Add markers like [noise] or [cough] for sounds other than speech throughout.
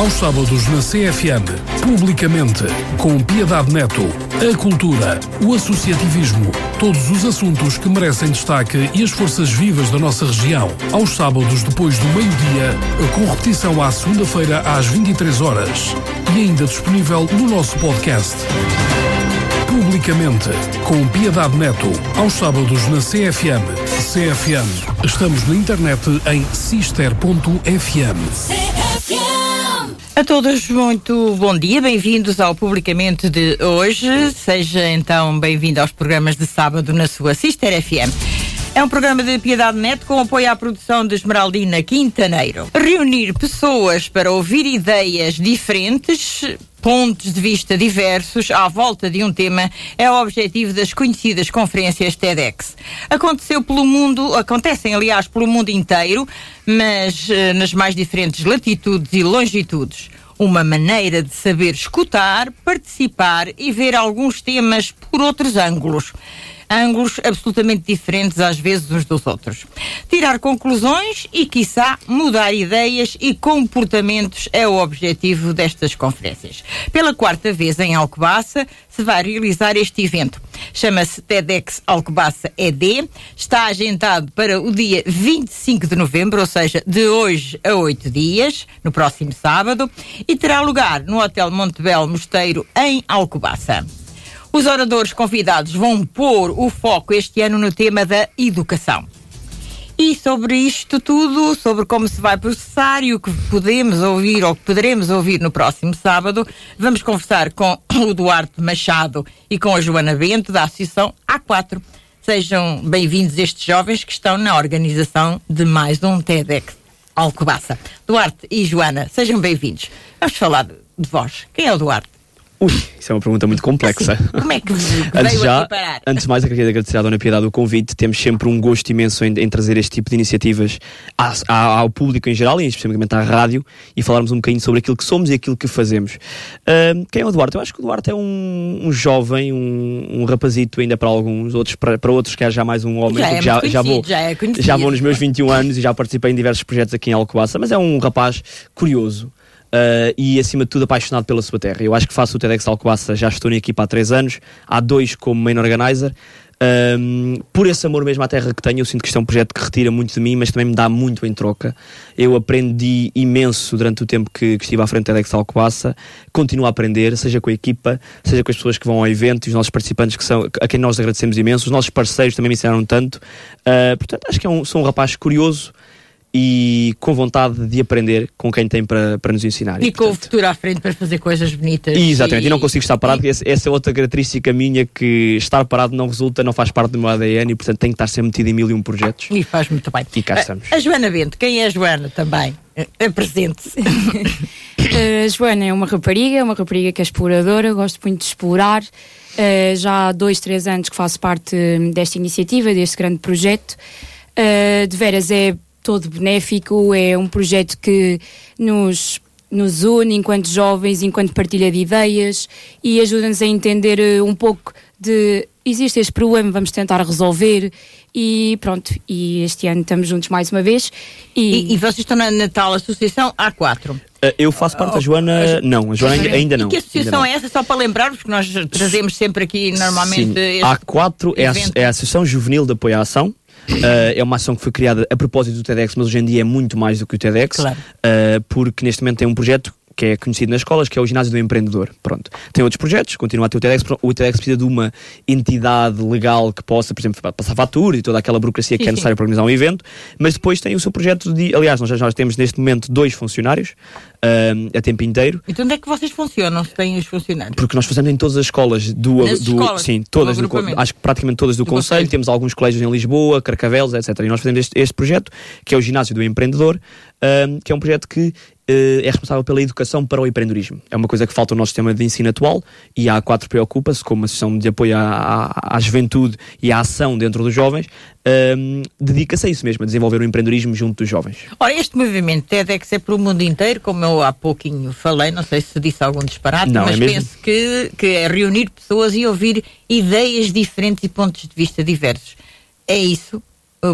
aos sábados na CFM, publicamente, com Piedade Neto, a cultura, o associativismo, todos os assuntos que merecem destaque e as forças vivas da nossa região, aos sábados depois do meio-dia, com repetição à segunda-feira às 23 horas e ainda disponível no nosso podcast. Publicamente, com Piedade Neto, aos sábados na CFM. CFM. Estamos na internet em sister.fm. A todos, muito bom dia, bem-vindos ao Publicamente de hoje. Seja então bem-vindo aos programas de sábado na sua Sister FM. É um programa de Piedade Net com apoio à produção de Esmeraldina Quintaneiro. Reunir pessoas para ouvir ideias diferentes, pontos de vista diversos à volta de um tema é o objetivo das conhecidas conferências TEDx. Aconteceu pelo mundo, acontecem aliás pelo mundo inteiro, mas eh, nas mais diferentes latitudes e longitudes. Uma maneira de saber escutar, participar e ver alguns temas por outros ângulos ângulos absolutamente diferentes às vezes uns dos outros. Tirar conclusões e, quiçá, mudar ideias e comportamentos é o objetivo destas conferências. Pela quarta vez em Alcobaça se vai realizar este evento. Chama-se TEDx Alcobaça ED. Está agendado para o dia 25 de novembro, ou seja, de hoje a oito dias, no próximo sábado, e terá lugar no Hotel Montebello Mosteiro, em Alcobaça. Os oradores convidados vão pôr o foco este ano no tema da educação. E sobre isto tudo, sobre como se vai processar e o que podemos ouvir ou que poderemos ouvir no próximo sábado, vamos conversar com [coughs] o Duarte Machado e com a Joana Bento, da Associação A4. Sejam bem-vindos estes jovens que estão na organização de mais um TEDx Alcobaça. Duarte e Joana, sejam bem-vindos. Vamos falar de, vós. Quem é o Duarte? Ui, isso é uma pergunta muito complexa. [laughs] Como é que antes, já, antes de mais, eu queria agradecer à Dona Piedade o convite. Temos sempre um gosto imenso em, em trazer este tipo de iniciativas à, à, ao público em geral e especificamente à rádio e falarmos um bocadinho sobre aquilo que somos e aquilo que fazemos. Uh, quem é o Duarte? Eu acho que o Duarte é um, um jovem, um, um, rapazito ainda para alguns, outros para, para outros que é já mais um homem. Já, é já, já, vou, já, é já vou nos meus 21 anos e já participei em diversos projetos aqui em Alcobaça, mas é um rapaz curioso. Uh, e acima de tudo apaixonado pela sua terra. Eu acho que faço o TEDx Alcobaça, já estou na equipa há três anos, há dois como main organizer. Um, por esse amor mesmo à terra que tenho, eu sinto que isto é um projeto que retira muito de mim, mas também me dá muito em troca. Eu aprendi imenso durante o tempo que, que estive à frente do TEDx Alcobaça, continuo a aprender, seja com a equipa, seja com as pessoas que vão ao evento, os nossos participantes que são, a quem nós agradecemos imenso, os nossos parceiros também me ensinaram tanto. Uh, portanto, acho que é um, sou um rapaz curioso, e com vontade de aprender com quem tem para, para nos ensinar. E, e com portanto... o futuro à frente para fazer coisas bonitas. Exatamente, e, e não consigo estar parado, e... essa é outra característica minha que estar parado não resulta, não faz parte do meu ADN e portanto tenho que estar sempre metido em mil e um projetos. E faz muito bem. E cá estamos. A, a Joana Bento, quem é a Joana também? Apresente-se. [laughs] a Joana é uma rapariga, é uma rapariga que é exploradora, gosto muito de explorar. Uh, já há dois, três anos que faço parte desta iniciativa, deste grande projeto. Uh, de veras é todo benéfico, é um projeto que nos nos une enquanto jovens, enquanto partilha de ideias e ajuda-nos a entender eh, um pouco de existe este problema, vamos tentar resolver e pronto, e este ano estamos juntos mais uma vez. E, e, e vocês estão na, na tal associação A4? Eh, eu faço parte da Joana, não, a Joana ainda, ainda não. E que associação é essa, só para lembrarmos, que nós trazemos sempre aqui normalmente. Sim, A4 é a, é a Associação Juvenil de Apoio à Ação, Uh, é uma ação que foi criada a propósito do TEDx, mas hoje em dia é muito mais do que o TEDx, claro. uh, porque neste momento tem um projeto que é conhecido nas escolas, que é o ginásio do empreendedor. Pronto. Tem outros projetos, continua a ter o TEDx. O TEDx precisa de uma entidade legal que possa, por exemplo, passar fatura e toda aquela burocracia sim, que é necessária para organizar um evento, mas depois tem o seu projeto de. Aliás, nós já temos neste momento dois funcionários uh, a tempo inteiro. Então onde é que vocês funcionam se têm os funcionários? Porque nós fazemos em todas as escolas do. do escolas, sim, todas do, acho que praticamente todas do, do Conselho. Conselho. Temos alguns colégios em Lisboa, Carcavelos, etc. E nós fazemos este, este projeto, que é o Ginásio do Empreendedor, que é um projeto que uh, é responsável pela educação para o empreendedorismo. É uma coisa que falta no nosso sistema de ensino atual e a A4 preocupa-se, como uma sessão de apoio à, à, à, juventude e à ação dentro dos jovens, um, dedica-se a isso mesmo, a desenvolver o empreendedorismo junto dos jovens. Ora, este movimento TEDx é para o mundo inteiro, como eu há pouquinho falei, não sei se disse algum disparate, não, mas é penso que, que é reunir pessoas e ouvir ideias diferentes e pontos de vista diversos. É isso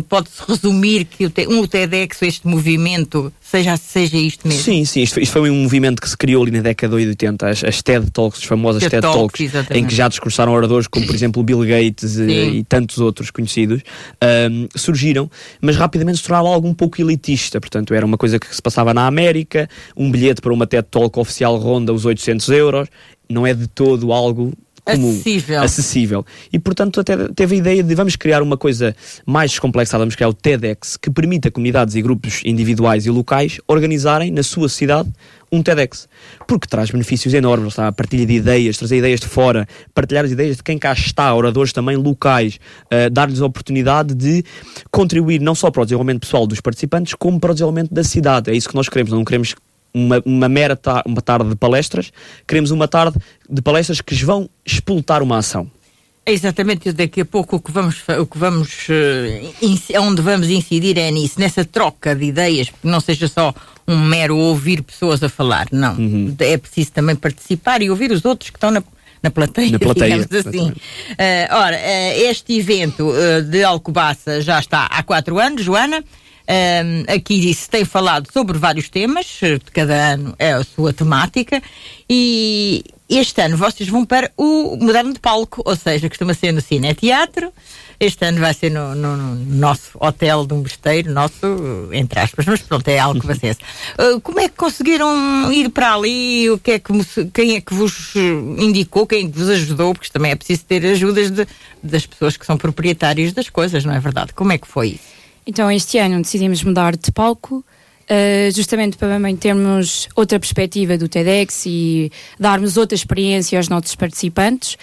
Pode-se resumir que o, um, o TEDx, este movimento, seja, seja isto mesmo? Sim, sim, isto, isto foi um movimento que se criou ali na década de 80, as, as TED Talks, as famosas TED TED, Talks, Talks, em que já discursaram oradores como, por exemplo, o Bill Gates eh, Sim. e tantos outros conhecidos, ahm, surgiram, mas rapidamente se tornava algo um pouco elitista. Portanto, era uma coisa que se passava na América, um bilhete para uma TED Talk oficial ronda os 800 euros, não é de todo algo comum, Acessível. acessível. E, portanto, até teve a ideia de vamos criar uma coisa mais descomplexada, vamos criar o TEDx, que permita comunidades e grupos individuais e locais organizarem na sua cidade um TEDx. Porque traz benefícios enormes, está? a partilha de ideias, trazer ideias de fora, partilhar as ideias de quem cá está, oradores também locais, eh, dar-lhes a oportunidade de contribuir não só para o desenvolvimento pessoal dos participantes, como para o desenvolvimento da cidade. É isso que nós queremos, não queremos uma, uma mera ta- uma tarde de palestras, queremos uma tarde de palestras que vão explotar uma ação. É exatamente daqui a pouco o que vamos, o que vamos eh, onde vamos incidir é nisso, nessa troca de ideias, porque não seja só um mero ouvir pessoas a falar, não. Uhum. É preciso também participar e ouvir os outros que estão na, na plateia, Na [laughs] plateia, digamos assim. Eh, ora, eh, este evento eh, de Alcobaça já está há quatro anos, Joana. Ahm, aqui se tem falado sobre vários temas, eh, de cada ano é a sua temática, e este ano vocês vão para o Moderno de Palco, ou seja, costuma ser no Cine Teatro. Este ano vai ser no, no- no nosso hotel de um besteiro, nosso, entre aspas, mas pronto, é algo que vai ser. Uh, [laughs] como é que conseguiram ir para ali? O que é que, quem é que vos eh, indicou? Quem é que vos ajudou? Porque também é preciso ter ajudas de- das pessoas que são proprietárias das coisas, não é verdade? Como é que foi isso? Então, este ano decidimos mudar de palco, eh, justamente para também termos outra perspectiva do TEDx e darmos outra experiência aos nossos participantes.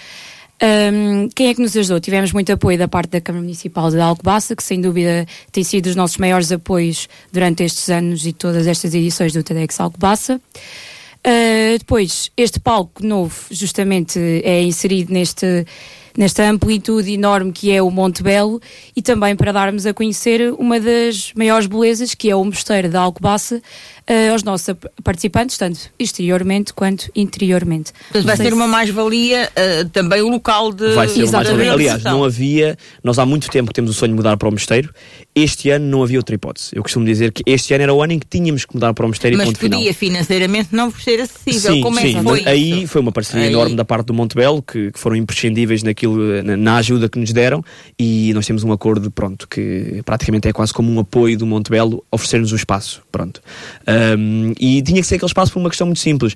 Ahm, quem é que nos ajudou? Tivemos muito apoio da parte da Câmara Municipal de Alcobaça, que sem dúvida tem sido os nossos maiores apoios durante estes anos e todas estas edições do TEDx Alcobaça. Uh, depois, este palco novo justamente é inserido neste, nesta amplitude enorme que é o Monte Belo e também para darmos a conhecer uma das maiores belezas que é o mosteiro da Alcobaça uh, aos nossos participantes, tanto exteriormente quanto interiormente. Portanto, vai ser se- uma mais-valia uh, também o local de Vai ser de uma mais Exatamente. Aliás, não havia. Nós há muito tempo que temos o sonho de mudar para o mosteiro. Este ano não havia outra hipótese. Eu costumo dizer que este ano era o ano em que tínhamos que mudar para o mosteiro e Mas ponto final. podia financeiramente não vos ser acessível. Sim, Como é sim, que foi mas aí isso? foi uma parceria Aí. enorme da parte do Montebello que, que foram imprescindíveis naquilo, na, na ajuda que nos deram e nós temos um acordo, pronto, que praticamente é quase como um apoio do Montebello oferecer-nos o espaço, pronto. Ahm, e tinha que ser aquele espaço por uma questão muito simples.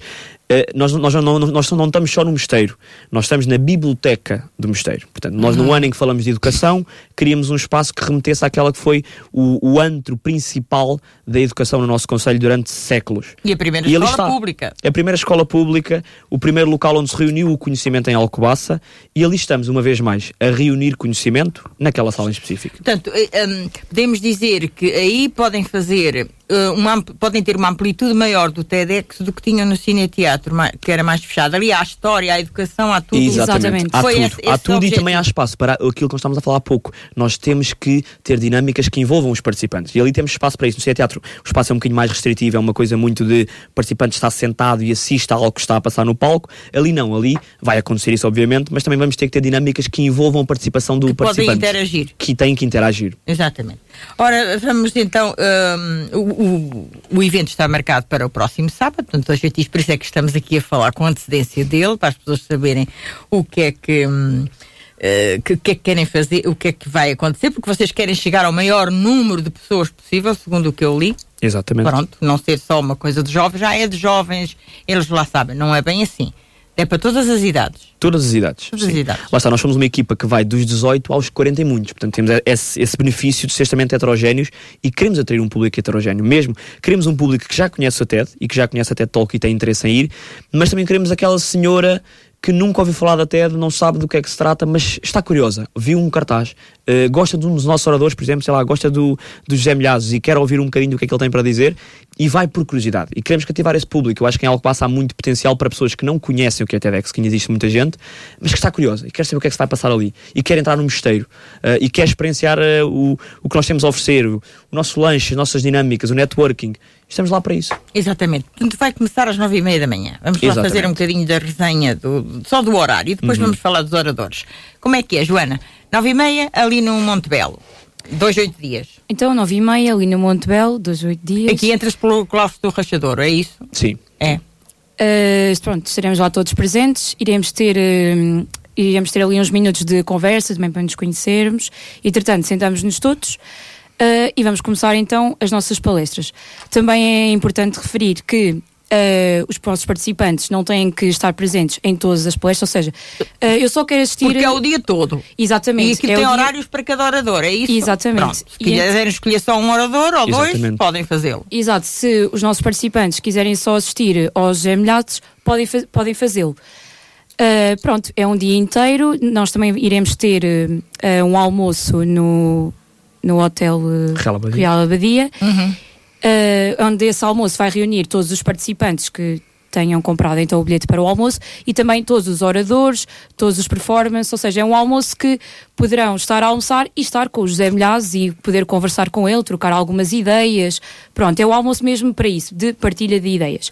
Eh, nós, nós, não, nós não estamos só no mosteiro, nós estamos na biblioteca do mosteiro. Portanto, nós Uhum. no ano em que falamos de educação, queríamos um espaço que remetesse àquela que foi o, o antro principal da educação no nosso Conselho durante séculos. E a primeira E escola está. pública. A primeira escola pública, o primeiro local onde se reuniu o conhecimento em Alcobaça e ali estamos, uma vez mais, a reunir conhecimento naquela sala em específico. Portanto, eh, hum, podemos dizer que aí podem fazer, eh, uma, podem ter uma amplitude maior do TEDx do que tinham no Cine Teatro, que era mais fechado. Ali há a história, há a educação, há tudo. Exatamente. Há Foi tudo, esse- há esse tudo e objetivo. também há espaço para aquilo que nós estamos a falar há pouco. Nós temos que ter dinâmicas que envolvam os participantes e ali temos espaço para isso. No Cine Teatro o espaço é um bocadinho mais restritivo, é uma coisa muito de participante estar sentado e assiste a algo que está a passar no palco. Ali não, ali vai acontecer isso obviamente, mas também vamos ter que ter dinâmicas que envolvam a participação do Que podem participante. interagir. Que têm que interagir. Exatamente. Ora, vamos então. hum, o, o- o evento está marcado para o próximo sábado, portanto, gente diz, por isso é que estamos aqui a falar com antecedência dele, para as pessoas saberem o que é que. hum, eh, que, que é que querem fazer, o que é que vai acontecer, porque vocês querem chegar ao maior número de pessoas possível, segundo o que eu li. Exatamente. Pronto, não ser só uma coisa de jovens, já é de jovens, eles lá sabem, não é bem assim. É para todas as idades. Todas as idades. Todas as idades. Lá está, nós somos uma equipa que vai dos 18 aos 40 e muitos. Portanto, temos esse, esse benefício de ser extremamente heterogéneos e queremos atrair um público heterogéneo. Mesmo queremos um público que já conhece a TED e que já conhece a TED Talk e tem interesse em ir, mas também queremos aquela senhora que nunca ouviu falar da TED, não sabe do que é que se trata, mas está curiosa, viu um cartaz, eh, gosta de um dos nossos oradores, por exemplo, sei lá, gosta do, do José Milhazes e quer ouvir um bocadinho do que é que ele tem para dizer e vai por curiosidade. E queremos cativar esse público. Eu acho que em Alcobaça há muito potencial para pessoas que não conhecem o que é TEDx, que ainda existe muita gente, mas que está curiosa e quer saber o que é que se vai passar ali e quer entrar no mosteiro eh, e quer experienciar eh, o, o que nós temos a oferecer, o, o nosso lanche, as nossas dinâmicas, o networking. Estamos lá para isso. Exatamente. Portanto, vai começar às nove e meia da manhã. Vamos lá Exatamente. fazer um bocadinho da resenha, do, só do horário, e depois vamos falar dos oradores. Como é que é, Joana? Nove e meia, ali no Monte Belo. Dois, oito dias. Então, nove e meia, ali no Monte Belo, dois, oito dias. Aqui entras pelo claustro do Rachador, é isso? Sim. É. Uh, pronto, estaremos lá todos presentes, iremos ter, uh, iremos ter ali uns minutos de conversa também para nos conhecermos. Entretanto, sentamos-nos todos uh, e vamos começar então as nossas palestras. Também é importante referir que Uh, os nossos participantes não têm que estar presentes em todas as palestras, ou seja, uh, eu só quero assistir. Porque é o dia todo. Exatamente. E aqui é tem dia... horários para cada orador, é isso? Exatamente. Pronto. Se quiserem escolher só um orador ou Exatamente. dois, podem fazê-lo. Exato. Se os nossos participantes quiserem só assistir aos emilhados, podem, fa podem fazê-lo. Uh, pronto, é um dia inteiro. Nós também iremos ter um almoço no, no Hotel Real Abadia. Real Abadia. Uhum. Uh, onde esse almoço vai reunir todos os participantes que tenham comprado então o bilhete para o almoço e também todos os oradores, todos os performances, ou seja, é um almoço que poderão estar a almoçar e estar com o José Milhazes e poder conversar com ele, trocar algumas ideias. Pronto, é o almoço mesmo para isso, de partilha de ideias.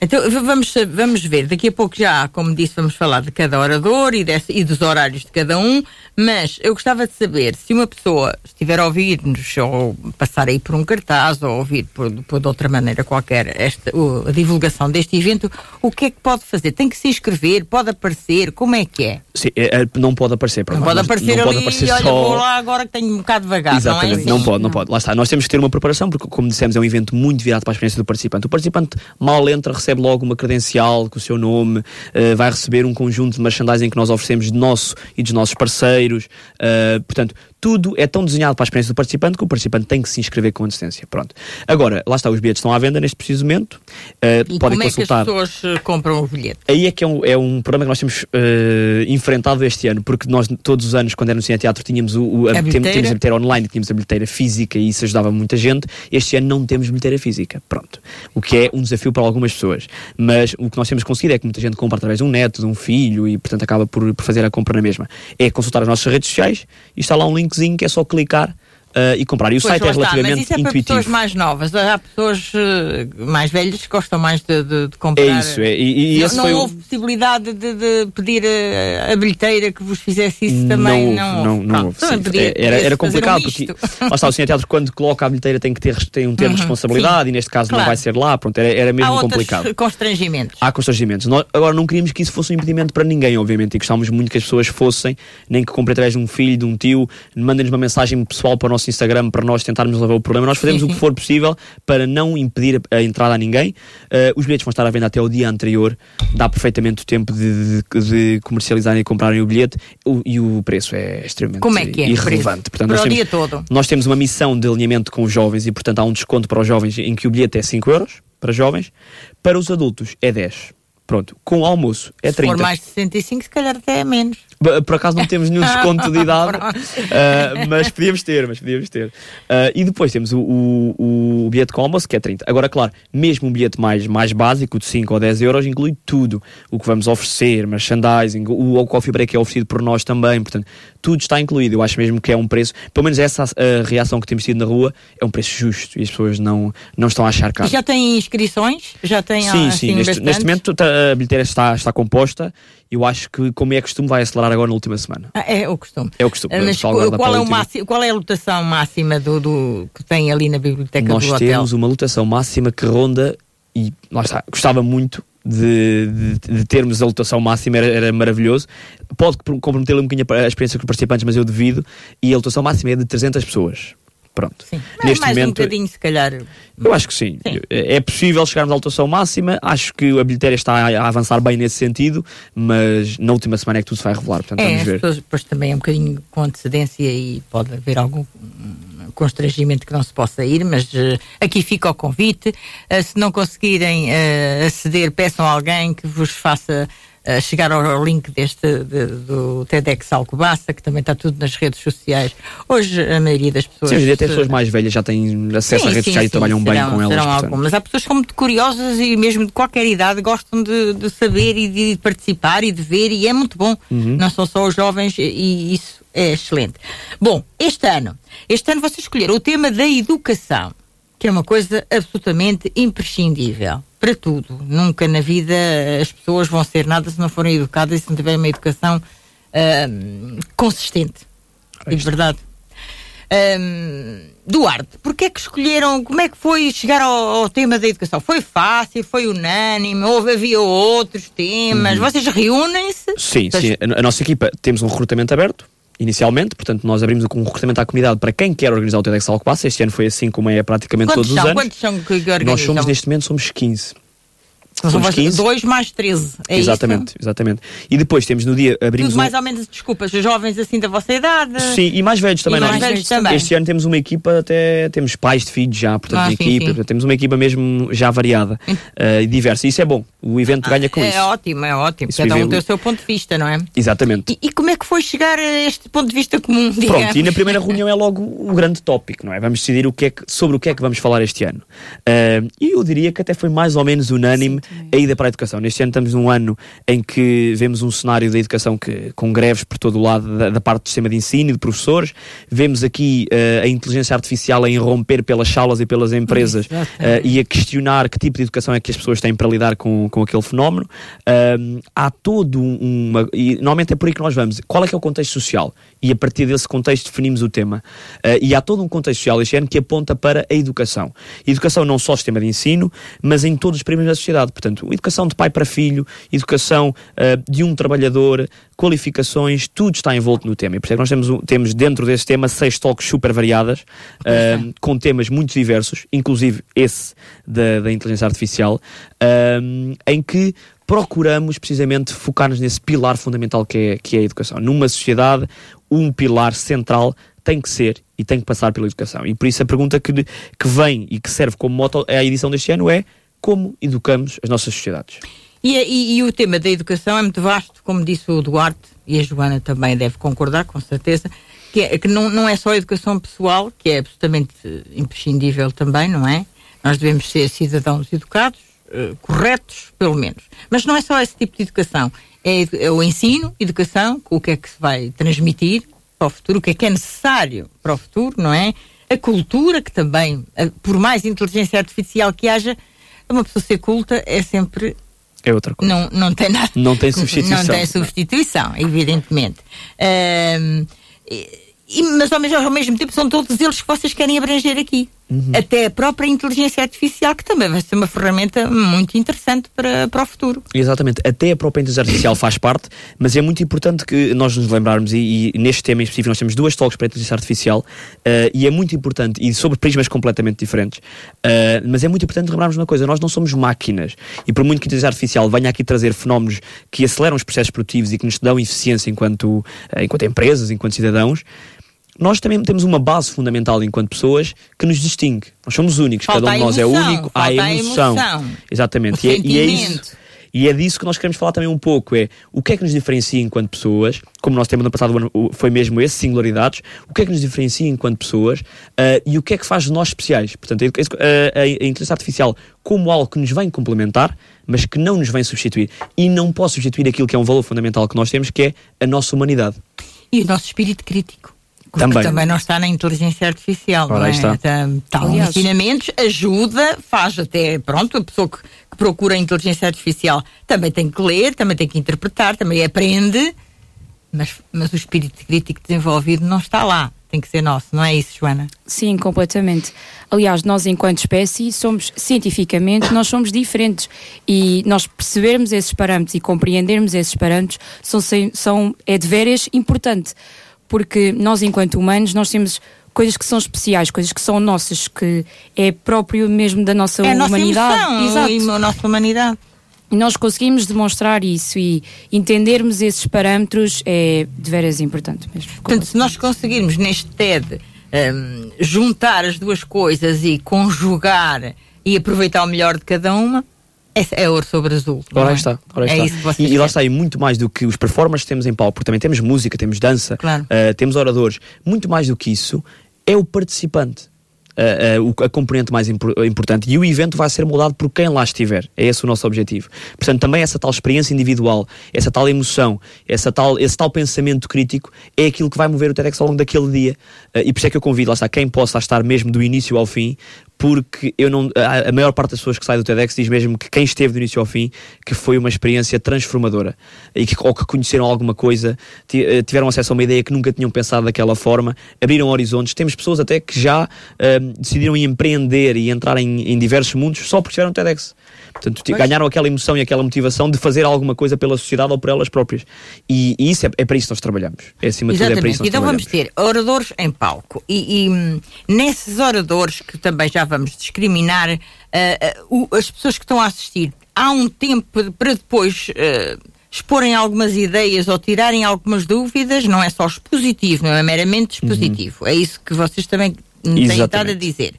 Então vamos, vamos ver, daqui a pouco já, como disse, vamos falar de cada orador e, desse, e dos horários de cada um, mas eu gostava de saber se uma pessoa estiver a ouvir-nos ou passar aí por um cartaz ou ouvir por, por de outra maneira qualquer esta, a divulgação deste evento, o que é que pode fazer? Tem que se inscrever? Pode aparecer? Como é que é? Sim, é, é, não pode aparecer. Não pode aparecer não ali pode aparecer olha, só... vou lá agora que tenho um bocado devagar, Exatamente, não é assim? não pode, não pode. Lá está, nós temos que ter uma preparação, porque como dissemos, é um evento muito virado para a experiência do participante. O participante mal entra, recebe logo uma credencial com o seu nome, uh, vai receber um conjunto de merchandising que nós oferecemos de nosso e dos nossos parceiros. Uh, portanto, tudo é tão desenhado para a experiência do participante que o participante tem que se inscrever com antecedência. Pronto. Agora, lá está, os bilhetes estão à venda neste preciso momento. Uh, E podem como consultar. é que as pessoas compram o bilhete? Aí é que é um, é um problema que nós temos uh, enfrentado este ano, porque nós todos os anos, quando era no Cine Teatro, tínhamos, o, o- a, A bilheteira. tínhamos a bilheteira online, tínhamos a bilheteira física e isso ajudava muita gente. Este ano não temos bilheteira física. Pronto. O que é um desafio para algumas pessoas. Mas o que nós temos conseguido é que muita gente compra através de um neto, de um filho e, portanto, acaba por, por fazer a compra na mesma. É consultar as nossas redes sociais e está lá um linkzinho que é só clicar uh, e comprar. E o Pois, site é está, relativamente mas isso é para intuitivo. pessoas mais novas. Há pessoas eh, mais velhas que gostam mais de, de- de comprar. É isso, é. E, e não não o- houve possibilidade de, de pedir a, a bilheteira que vos fizesse isso também? não, Não, houve, não, não Pronto, houve. também sim. podia- era, era complicado um porque lá está, o Cine Teatro quando coloca a bilheteira tem que ter tem um termo de Uhum, responsabilidade sim. e neste caso não Claro. vai ser lá, pronto, era, era Há mesmo outros complicado. constrangimentos. Há constrangimentos. Nós, agora, não queríamos que isso fosse um impedimento para ninguém, obviamente, e gostávamos muito que as pessoas fossem, nem que comprem através de um filho, de um tio, mandem-nos uma mensagem pessoal para o nosso Instagram para nós tentarmos resolver o problema. Nós fazemos o que [laughs] for possível para não impedir a, a entrada a ninguém. Uh, os bilhetes vão estar à venda até o dia anterior, dá perfeitamente o tempo de, de- de comercializarem e comprarem o bilhete o- e o preço é extremamente Como é que é? irrelevante. Portanto, Para o temos- dia todo. nós temos uma missão de alinhamento com os jovens e, portanto, há um desconto para os jovens em que o bilhete é 5 euros para jovens, para os adultos é 10. Pronto, com o almoço é Se for 30. mais de 65, se calhar até é menos. Por acaso não temos nenhum desconto de [laughs] idade, ah, mas podíamos ter, mas podíamos ter. Ah, e depois temos o, o, o bilhete com almoço, que é 30. Agora, claro, mesmo um bilhete mais, mais básico, de 5 ou 10 euros, inclui tudo. O que vamos oferecer, merchandising, o, o coffee break é oferecido por nós também, portanto, tudo está incluído. Eu acho mesmo que é um preço, pelo menos essa a reação que temos tido na rua, é um preço justo e as pessoas não, não estão a achar E caro. já tem inscrições? Já tem Sim, assim, sim, neste, neste momento tá, a bilheteira está, está composta. Eu acho que, como é costume, vai acelerar agora na última semana. Ah, é o costume. É o costume. Ah, Mas qual é, a o máximo, qual é a lotação máxima do, do- que tem ali na biblioteca Nós do hotel? temos uma lotação máxima que ronda e lá está, gostava muito de, de- de termos a lotação máxima, era, era maravilhoso. Pode compro- comprometer um bocadinho a experiência com os participantes, mas eu devido. E a lotação máxima é de 300 pessoas. Pronto. Sim. Neste mais um momento, bocadinho, se calhar. eu acho que sim. Sim. É possível chegarmos à lotação máxima. Acho que a bilheteira está a, avançar bem nesse sentido, mas na última semana é que tudo se vai revelar. Portanto, É, vamos ver. pessoas depois também é um bocadinho com antecedência e pode haver algum constrangimento que não se possa ir, mas eh, aqui fica o convite. Eh, se não conseguirem eh, aceder, peçam a alguém que vos faça chegar ao, ao link deste de- do TEDx Alcobaça, que também está tudo nas redes sociais. Hoje a maioria das pessoas. Sim, hoje até pessoas mais velhas já têm acesso Sim, às redes sim, sociais e sim, trabalham bem com elas. portanto. algumas. Há pessoas que são muito curiosas e mesmo de qualquer idade gostam de, de saber e de participar e de ver e é muito bom. Uhum. Não são só os jovens e- e isso é excelente. Bom, este ano, este ano vocês escolheram o tema da educação, que é uma coisa absolutamente imprescindível para tudo. Nunca na vida as pessoas vão ser nada se não forem educadas e se não tiverem uma educação ah, consistente. De verdade. Um, Duarte, porquê é que escolheram, como é que foi chegar ao, ao, tema da educação? Foi fácil, foi unânime, houve, havia outros temas, uhum. vocês reúnem-se? Sim, sim, a, a nossa equipa temos um recrutamento aberto, inicialmente, portanto nós abrimos um recrutamento à comunidade para quem quer organizar o TEDx Alcobaça, este ano foi assim como é praticamente quantos todos são? os anos. Quantos são que organizam? Nós somos neste momento somos 15. Somos 15. 2 mais 13. É exatamente, isso? exatamente. E depois temos no dia abrimos Tudo mais um... ou menos, desculpas, jovens assim da vossa idade. Sim, e mais velhos também. E mais velhos também. Este ano temos uma equipa até temos pais de filhos já, portanto, ah, sim, equipa, sim. Portanto, temos uma equipa mesmo já variada uh, e diversa. E isso é bom. O evento ganha com é isso. É ótimo, é ótimo. Isso Cada um tem o seu ponto de vista, não é? Exatamente. E, e, como é que foi chegar a este ponto de vista comum? Digamos? Pronto, e na primeira reunião é logo o grande tópico, não é? Vamos decidir o que é que, sobre o que é que vamos falar este ano. Uh, e eu diria que até foi mais ou menos unânime sim, a ida para a educação. Neste ano estamos num ano em que vemos um cenário da educação que, com greves por todo o lado da, da parte do sistema de ensino e de professores. Vemos aqui uh, a inteligência artificial a irromper pelas salas e pelas empresas uh, e a questionar que tipo de educação é que as pessoas têm para lidar com, com aquele fenómeno. Uh, há todo uma. E normalmente é por aí que nós vamos. Qual é que é o contexto social? E a partir desse contexto definimos o tema. e há todo um contexto social este ano que aponta para a educação. Educação não só o sistema de ensino, mas em todos os primeiros da sociedade. Portanto, educação de pai para filho, educação uh, de um trabalhador, qualificações, tudo está envolto no tema. E por isso é que nós temos, temos dentro desse tema seis toques super variadas, uh, com temas muito diversos, inclusive esse da, da inteligência artificial, uh, em que procuramos precisamente focar-nos nesse pilar fundamental que é, que é a educação. Numa sociedade, um pilar central tem que ser e tem que passar pela educação. E por isso a pergunta que, que vem e que serve como moto à edição deste ano é como educamos as nossas sociedades. E, e, e, o tema da educação é muito vasto, como disse o Duarte, e a Joana também deve concordar, com certeza, que, é, que não, não é só a educação pessoal, que é absolutamente imprescindível também, não é? Nós devemos ser cidadãos educados, uh, corretos, pelo menos. Mas não é só esse tipo de educação. É, é, o ensino, educação, o que é que se vai transmitir para o futuro, o que é que é necessário para o futuro, não é? A cultura, que também, por mais inteligência artificial que haja, uma pessoa ser culta é sempre é outra coisa. Não, não tem nada. Não tem [laughs] substituição. Não tem substituição, evidentemente. E, mas ao mesmo, ao mesmo tempo são todos eles que vocês querem abranger aqui. Uhum. Até a própria inteligência artificial, que também vai ser uma ferramenta muito interessante para, para o futuro. Exatamente, até a própria inteligência artificial faz parte, mas é muito importante que nós nos lembrarmos, e, e neste tema em específico nós temos duas talks para a inteligência artificial, uh, e é muito importante, e sobre prismas completamente diferentes, uh, mas é muito importante lembrarmos uma coisa: nós não somos máquinas, e por muito que a inteligência artificial venha aqui trazer fenómenos que aceleram os processos produtivos e que nos dão eficiência enquanto, uh, enquanto empresas, enquanto cidadãos nós também temos uma base fundamental enquanto pessoas que nos distingue. Nós somos únicos, falta cada um de nós emoção, é único, há emoção. A emoção Exatamente. E é, e é, isso. E é disso que nós queremos falar também um pouco, é o que é que nos diferencia enquanto pessoas, como nosso tema no passado foi mesmo esse, singularidades, o que é que nos diferencia enquanto pessoas uh, e o que é que faz de nós especiais. Portanto, a, a, a inteligência artificial como algo que nos vem complementar, mas que não nos vem substituir. E não pode substituir aquilo que é um valor fundamental que nós temos, que é a nossa humanidade. E o nosso espírito crítico. Porque também. também não está na inteligência artificial. Ora, não é? está. Está ensinamentos, ajuda, faz até, pronto, a pessoa que, que, procura a inteligência artificial também tem que ler, também tem que interpretar, também aprende, mas, mas o espírito crítico desenvolvido não está lá. Tem que ser nosso, não é isso, Joana? Sim, completamente. Aliás, nós enquanto espécie somos, cientificamente, nós somos diferentes e nós percebermos esses parâmetros e compreendermos esses parâmetros são, são, é de veras importante porque nós, enquanto humanos, nós temos coisas que são especiais, coisas que são nossas, que é próprio mesmo da nossa é humanidade. A nossa Exato. a nossa humanidade. E nós conseguimos demonstrar isso e entendermos esses parâmetros é de veras importante mesmo. Portanto, se nós conseguirmos neste TED um, juntar as duas coisas e conjugar e aproveitar o melhor de cada uma, é, ouro sobre azul. Ora é? está, ora é está. E, lá está, e muito mais do que os performers que temos em palco, porque também temos música, temos dança, claro. uh, temos oradores. Muito mais do que isso é o participante. Uh, uh, a componente mais impo importante e o evento vai ser moldado por quem lá estiver. É esse o nosso objetivo. Portanto, também essa tal experiência individual, essa tal emoção, essa tal, esse tal pensamento crítico é aquilo que vai mover o TEDx ao longo daquele dia. Uh, e por isso é que eu convido, lá está, quem possa estar mesmo do início ao fim, porque eu não, a, a, maior parte das pessoas que saem do TEDx diz mesmo que quem esteve do início ao fim, que foi uma experiência transformadora e que, ou que conheceram alguma coisa, eh, tiveram acesso a uma ideia que nunca tinham pensado daquela forma, abriram horizontes. Temos pessoas até que já uh, decidiram empreender e entrar em, em diversos mundos só porque tiveram TEDx. Portanto, pois. ganharam aquela emoção e aquela motivação de fazer alguma coisa pela sociedade ou por elas próprias. E, e isso é, é, para isso que nós trabalhamos. É acima de tudo, é para isso que nós Então vamos ter oradores em palco. E, e hum, nesses oradores, que também já vamos discriminar, uh, uh, as pessoas que estão a assistir, há um tempo para depois. Uh, exporem algumas ideias ou tirarem algumas dúvidas, não é só expositivo, não é meramente expositivo. Uhum. É isso que vocês também têm estado a dizer.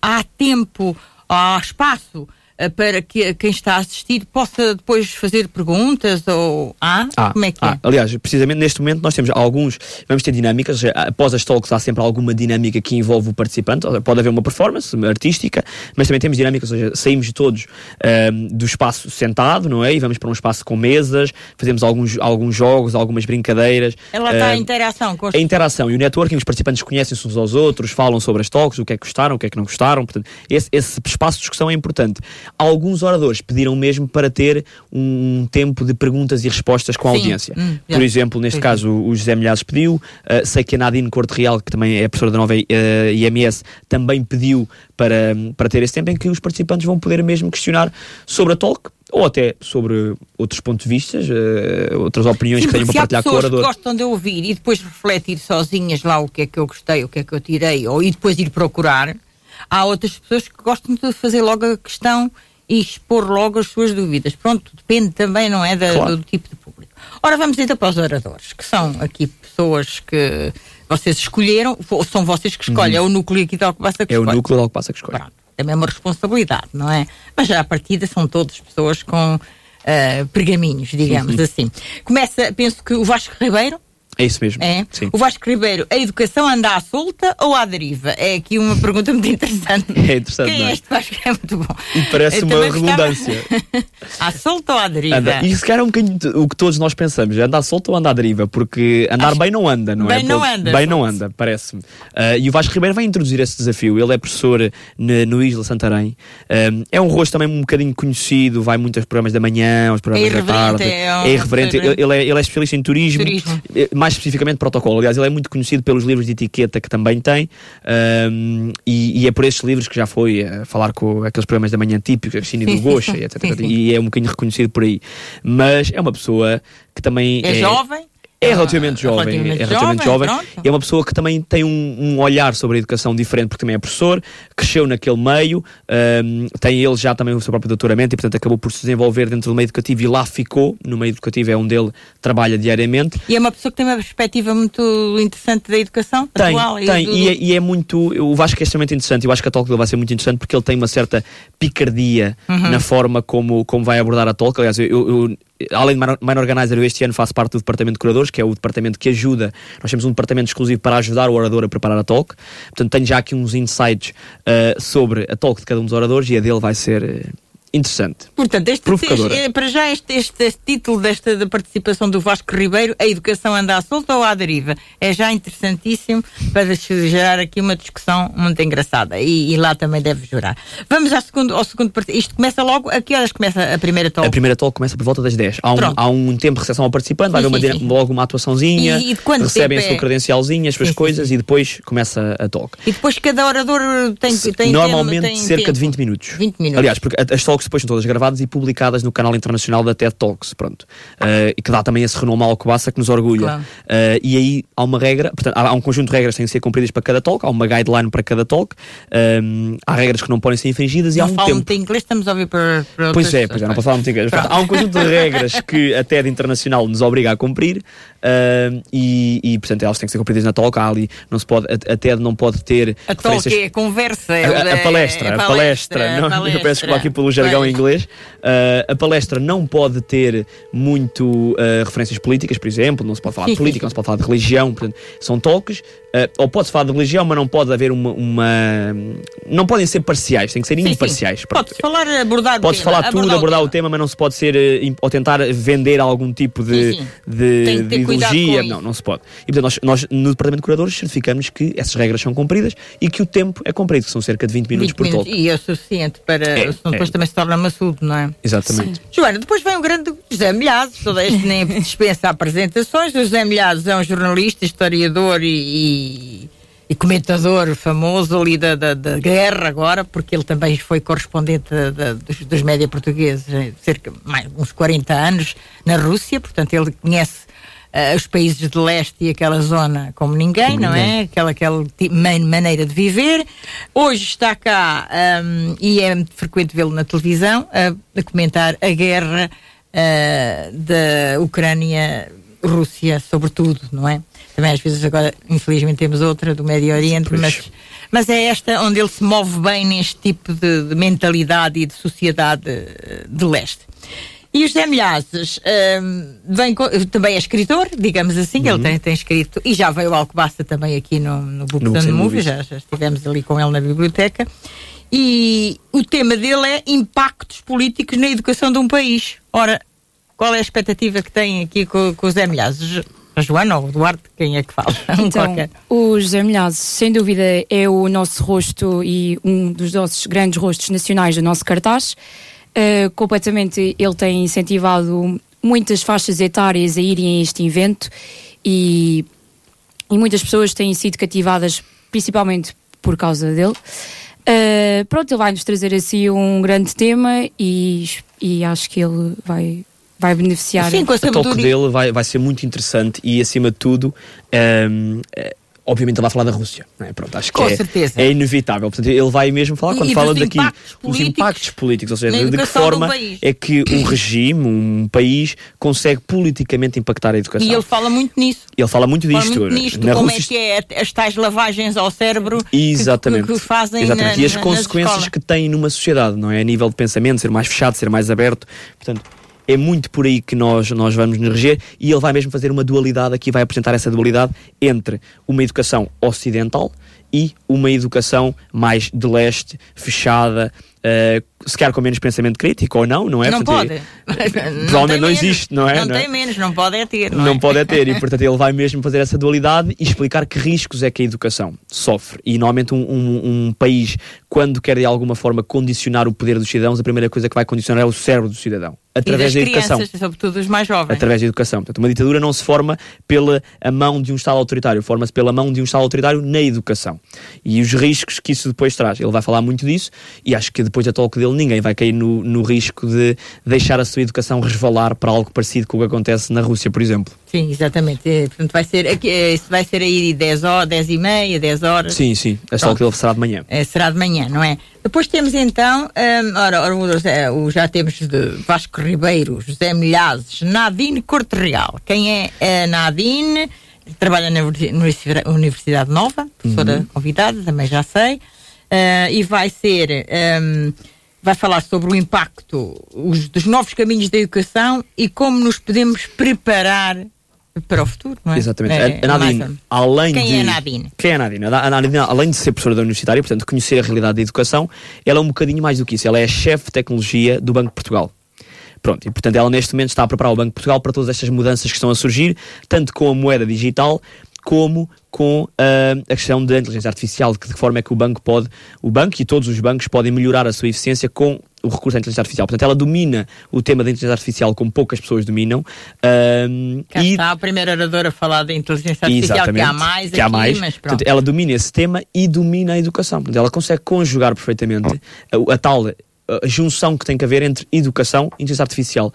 Há tempo, há espaço eh, para que quem está a assistir possa depois fazer perguntas ou ah, ah como é que é? ah, é? Aliás, precisamente neste momento nós temos alguns, vamos ter dinâmicas, após as talks há sempre alguma dinâmica que envolve o participante, pode haver uma performance artística, mas também temos dinâmicas, ou seja, saímos todos um, ehm, do espaço sentado, não é? E vamos para um espaço com mesas, fazemos alguns, alguns jogos, algumas brincadeiras. Ela está uh, a ehm, interação com os... A interação e o networking, os participantes conhecem-se uns aos outros, falam sobre as talks, o que é que gostaram, o que é que não gostaram, portanto, esse, esse espaço de discussão é importante alguns oradores pediram mesmo para ter um tempo de perguntas e respostas com a Sim. audiência. Hum, Por exemplo, neste Sim. caso, o José Milhares pediu, uh, sei que a Nadine Corte Real, que também é professora da nova uh, eh, IMS, também pediu para, para ter esse tempo em que os participantes vão poder mesmo questionar sobre a talk, ou até sobre outros pontos de vista, uh, outras opiniões Sim, que tenham para partilhar com o orador. Que gostam de ouvir e depois refletir sozinhas lá o que é que eu gostei, o que é que eu tirei, ou e depois ir procurar. Há outras pessoas que gostam de fazer logo a questão e expor logo as suas dúvidas. Pronto, depende também, não é, da, claro. do tipo de público. Ora, vamos então para os oradores, que são aqui pessoas que vocês escolheram, ou são vocês que escolhem, uhum. é o núcleo aqui da Alcobaça que é escolhe. É o núcleo da Alcobaça que escolhe. Pronto, é uma responsabilidade, não é? Mas já à partida são todas pessoas com uh, pergaminhos, digamos uhum. assim. Começa, penso que o Vasco Ribeiro, é isso mesmo. É. O Vasco Ribeiro, a educação anda à solta ou à deriva? É aqui uma pergunta muito interessante. [laughs] É interessante. Quem é, é este Vasco? É muito bom. E parece Eu uma redundância. [laughs] à solta ou à deriva? Anda. E se calhar é um bocadinho o que todos nós pensamos: anda à solta ou anda à deriva? Porque andar Acho... bem não anda, não bem é? Não anda, bem não anda, parece-me. Uh, e o Vasco Ribeiro vai introduzir esse desafio. Ele é professor no, no Isla Santarém. Um, é um rosto também um bocadinho conhecido, vai muito aos programas da manhã, aos programas é da tarde. É, é irreverente. Ele, ele, é, ele é especialista em turismo, turismo. Eh, mais especificamente protocolo. Aliás, ele é muito conhecido pelos livros de etiqueta que também tem, um, e, e, é por estes livros que já foi a falar com aqueles programas da manhã típicos, a Cristina do Gocha, etc. E é um bocadinho reconhecido por aí. Mas é uma pessoa que também. É, é jovem? É relativamente jovem. Relativamente é relativamente jovem. jovem e é uma pessoa que também tem um, um, olhar sobre a educação diferente, porque também é professor, cresceu naquele meio, um, tem ele já também o seu próprio doutoramento e, portanto, acabou por se desenvolver dentro do meio educativo e lá ficou. No meio educativo é onde ele trabalha diariamente. E é uma pessoa que tem uma perspectiva muito interessante da educação tem, atual. Tem, e, do... e, é, e, é, muito. Eu acho que é extremamente interessante. Eu acho que a talk dele vai ser muito interessante porque ele tem uma certa picardia uhum. na forma como, como vai abordar a talk. Aliás, eu, eu além de Minor Organizer, eu este ano faço parte do departamento de curadores, que é o departamento que ajuda. Nós temos um departamento exclusivo para ajudar o orador a preparar a talk. Portanto, tenho já aqui uns insights uh, sobre a talk de cada um dos oradores e a dele vai ser. Interessante. Portanto, este, este, para já este, este, este, título desta da participação do Vasco Ribeiro, a educação anda à solta ou à deriva, é já interessantíssimo para gerar aqui uma discussão muito engraçada e, e lá também deve jurar. Vamos ao segundo, ao segundo Isto começa logo, a que horas começa a primeira talk? A primeira talk começa por volta das 10. Há um, há um tempo de recepção ao participante, vai haver uma, logo uma atuaçãozinha, e, e recebem a sua é... credencialzinha, as suas sim, coisas e depois começa a talk. E depois cada orador tem, tem Normalmente tem cerca tempo. de 20 minutos. 20 minutos. Aliás, porque as talks depois são todas gravadas e publicadas no canal internacional da TED Talks, pronto. Uh, e que dá também esse renome ao Alcobaça que nos orgulha. Claro. Uh, e aí há uma regra, portanto, há, um conjunto de regras que têm que ser cumpridas para cada talk, há uma guideline para cada talk, um, há regras que não podem ser infringidas não e há um tempo... muito inglês, estamos a ouvir para, para Pois é, pois é, não posso falar muito inglês. Portanto, há um conjunto de regras que a TED Internacional nos obriga a cumprir uh, e, e, portanto, elas têm que ser cumpridas na talk, há ali, não se pode, a, a TED não pode ter... A talk é a conversa. A, a, a palestra, a palestra, palestra, não, palestra. [laughs] eu peço que aqui pelo jargão jargão em inglês. Uh, a palestra não pode ter muito uh, referências políticas, por exemplo, não se pode falar de [laughs] política, não se pode falar de religião, portanto, são toques. Uh, ou pode-se falar de religião, mas não pode haver uma, uma, Não podem ser parciais, tem que ser sim, imparciais. Pode-se falar, abordar Pode-se falar tudo, abordar, abordar o, tema. o, tema. mas não se pode ser. ou tentar vender algum tipo de, sim, sim. de, de ideologia. Não, não se pode. E portanto, nós, nós no Departamento de Curadores certificamos que essas regras são cumpridas e que o tempo é cumprido, que são cerca de 20 minutos 20 por minutos, E é o suficiente para. É, senão depois é. também se torna maçudo, não é? Exatamente. Sim. Joana, depois vem o grande José Milhazes, toda este nem [laughs] dispensa apresentações. O José Milhazes é um jornalista, historiador e, e, e comentador famoso ali da, da, da, guerra agora, porque ele também foi correspondente da, dos, dos média portugueses cerca de mais uns 40 anos na Rússia, portanto ele conhece uh, os países de leste e aquela zona como ninguém, como não é? ninguém. é? Aquela, aquela maneira de viver. Hoje está cá um, e é frequente vê-lo na televisão uh, a comentar a guerra uh, da Ucrânia-Rússia, sobretudo, não é? Também às vezes agora, infelizmente, temos outra do Médio Oriente, mas, mas é esta onde ele se move bem neste tipo de, de mentalidade e de sociedade de leste. E o José Milhazes um, vem com, também é escritor, digamos assim, uhum. ele tem, tem escrito, e já veio ao Alcobaça também aqui no, no Book no Movie, já, já estivemos ali com ele na biblioteca. E o tema dele é impactos políticos na educação de um país. Ora, qual é a expectativa que tem aqui com, com o José Milhazes? A Joana ou o Duarte, quem é que fala? [laughs] Então, o José Milhazes, sem dúvida, é o nosso rosto e um dos nossos grandes rostos nacionais do nosso cartaz. Uh, completamente, ele tem incentivado muitas faixas etárias a irem a este evento e, e muitas pessoas têm sido cativadas principalmente por causa dele. Uh, pronto, ele vai nos trazer assim um grande tema e, e acho que ele vai, vai beneficiar. Sim, com a toque dele vai, vai ser muito interessante e acima de tudo um, ehm, obviamente ele vai falar da Rússia. É? Pronto, acho que Com é, certeza. é inevitável. Portanto, ele vai mesmo falar, e, quando e fala daqui, os impactos políticos, ou seja, de que forma é que um regime, um país, consegue politicamente impactar a educação. E ele fala muito nisso. Ele fala muito disto. Fala muito nisto, Na como Rússia... é que é as tais lavagens ao cérebro Exatamente. Que, que fazem Exatamente. Na, e as consequências que tem numa sociedade, não é? A nível de pensamento, ser mais fechado, ser mais aberto. Portanto, é muito por aí que nós, nós vamos nos reger e ele vai mesmo fazer uma dualidade aqui, vai apresentar essa dualidade entre uma educação ocidental e uma educação mais de leste, fechada, uh, se calhar com menos pensamento crítico ou não, não é? Não portanto, pode. É, provavelmente não, [laughs] existe, não é? Não, não é? tem menos, não pode é ter. Não, não é? pode é ter, e [laughs] portanto ele vai mesmo fazer essa dualidade e explicar que riscos é que a educação sofre. E normalmente um, um, um país, quando quer de alguma forma condicionar o poder dos cidadãos, a primeira coisa que vai condicionar é o cérebro do cidadão através da educação. Sobretudo os mais jovens. Através da educação. Portanto, uma ditadura não se forma pela a mão de um Estado autoritário, forma-se pela mão de um Estado autoritário na educação. E os riscos que isso depois traz. Ele vai falar muito disso e acho que depois da toque dele ninguém vai cair no, no risco de deixar a sua educação resvalar para algo parecido com o que acontece na Rússia, por exemplo. Sim, exatamente. É, portanto, vai ser, é, vai ser aí 10 horas, 10 e meia, 10 horas. Sim, sim. É só que ele será de manhã. É, será de manhã, não é? Depois temos então, um, ora, ora já temos de Vasco Ribeiro, José Milhazes, Nadine Corte Real. Quem é a Nadine? Trabalha na Universidade Nova, professora uhum. convidada, também já sei. Uh, e vai ser. Um, vai falar sobre o impacto os, dos novos caminhos da educação e como nos podemos preparar para o futuro, não é? Exatamente. É, a Nadine, além quem de... é a Nadine? Quem é a Nadine? A Nadine, além de ser professora da universitária, portanto, conhecer a realidade da educação, ela é um bocadinho mais do que isso. Ela é a chefe de tecnologia do Banco de Portugal. Pronto, e portanto ela neste momento está a preparar o Banco de Portugal para todas estas mudanças que estão a surgir, tanto com a moeda digital como com uh, a questão da inteligência artificial, de que forma é que o banco pode, o banco e todos os bancos podem melhorar a sua eficiência com o recurso à inteligência artificial. Portanto, ela domina o tema da inteligência artificial como poucas pessoas dominam. Cá e... está a primeira oradora a falar da inteligência artificial, que há mais que aqui, há mais. mas Portanto, ela domina esse tema e domina a educação. Portanto, ela consegue conjugar perfeitamente a, a tal a junção que tem que haver entre educação e inteligência artificial.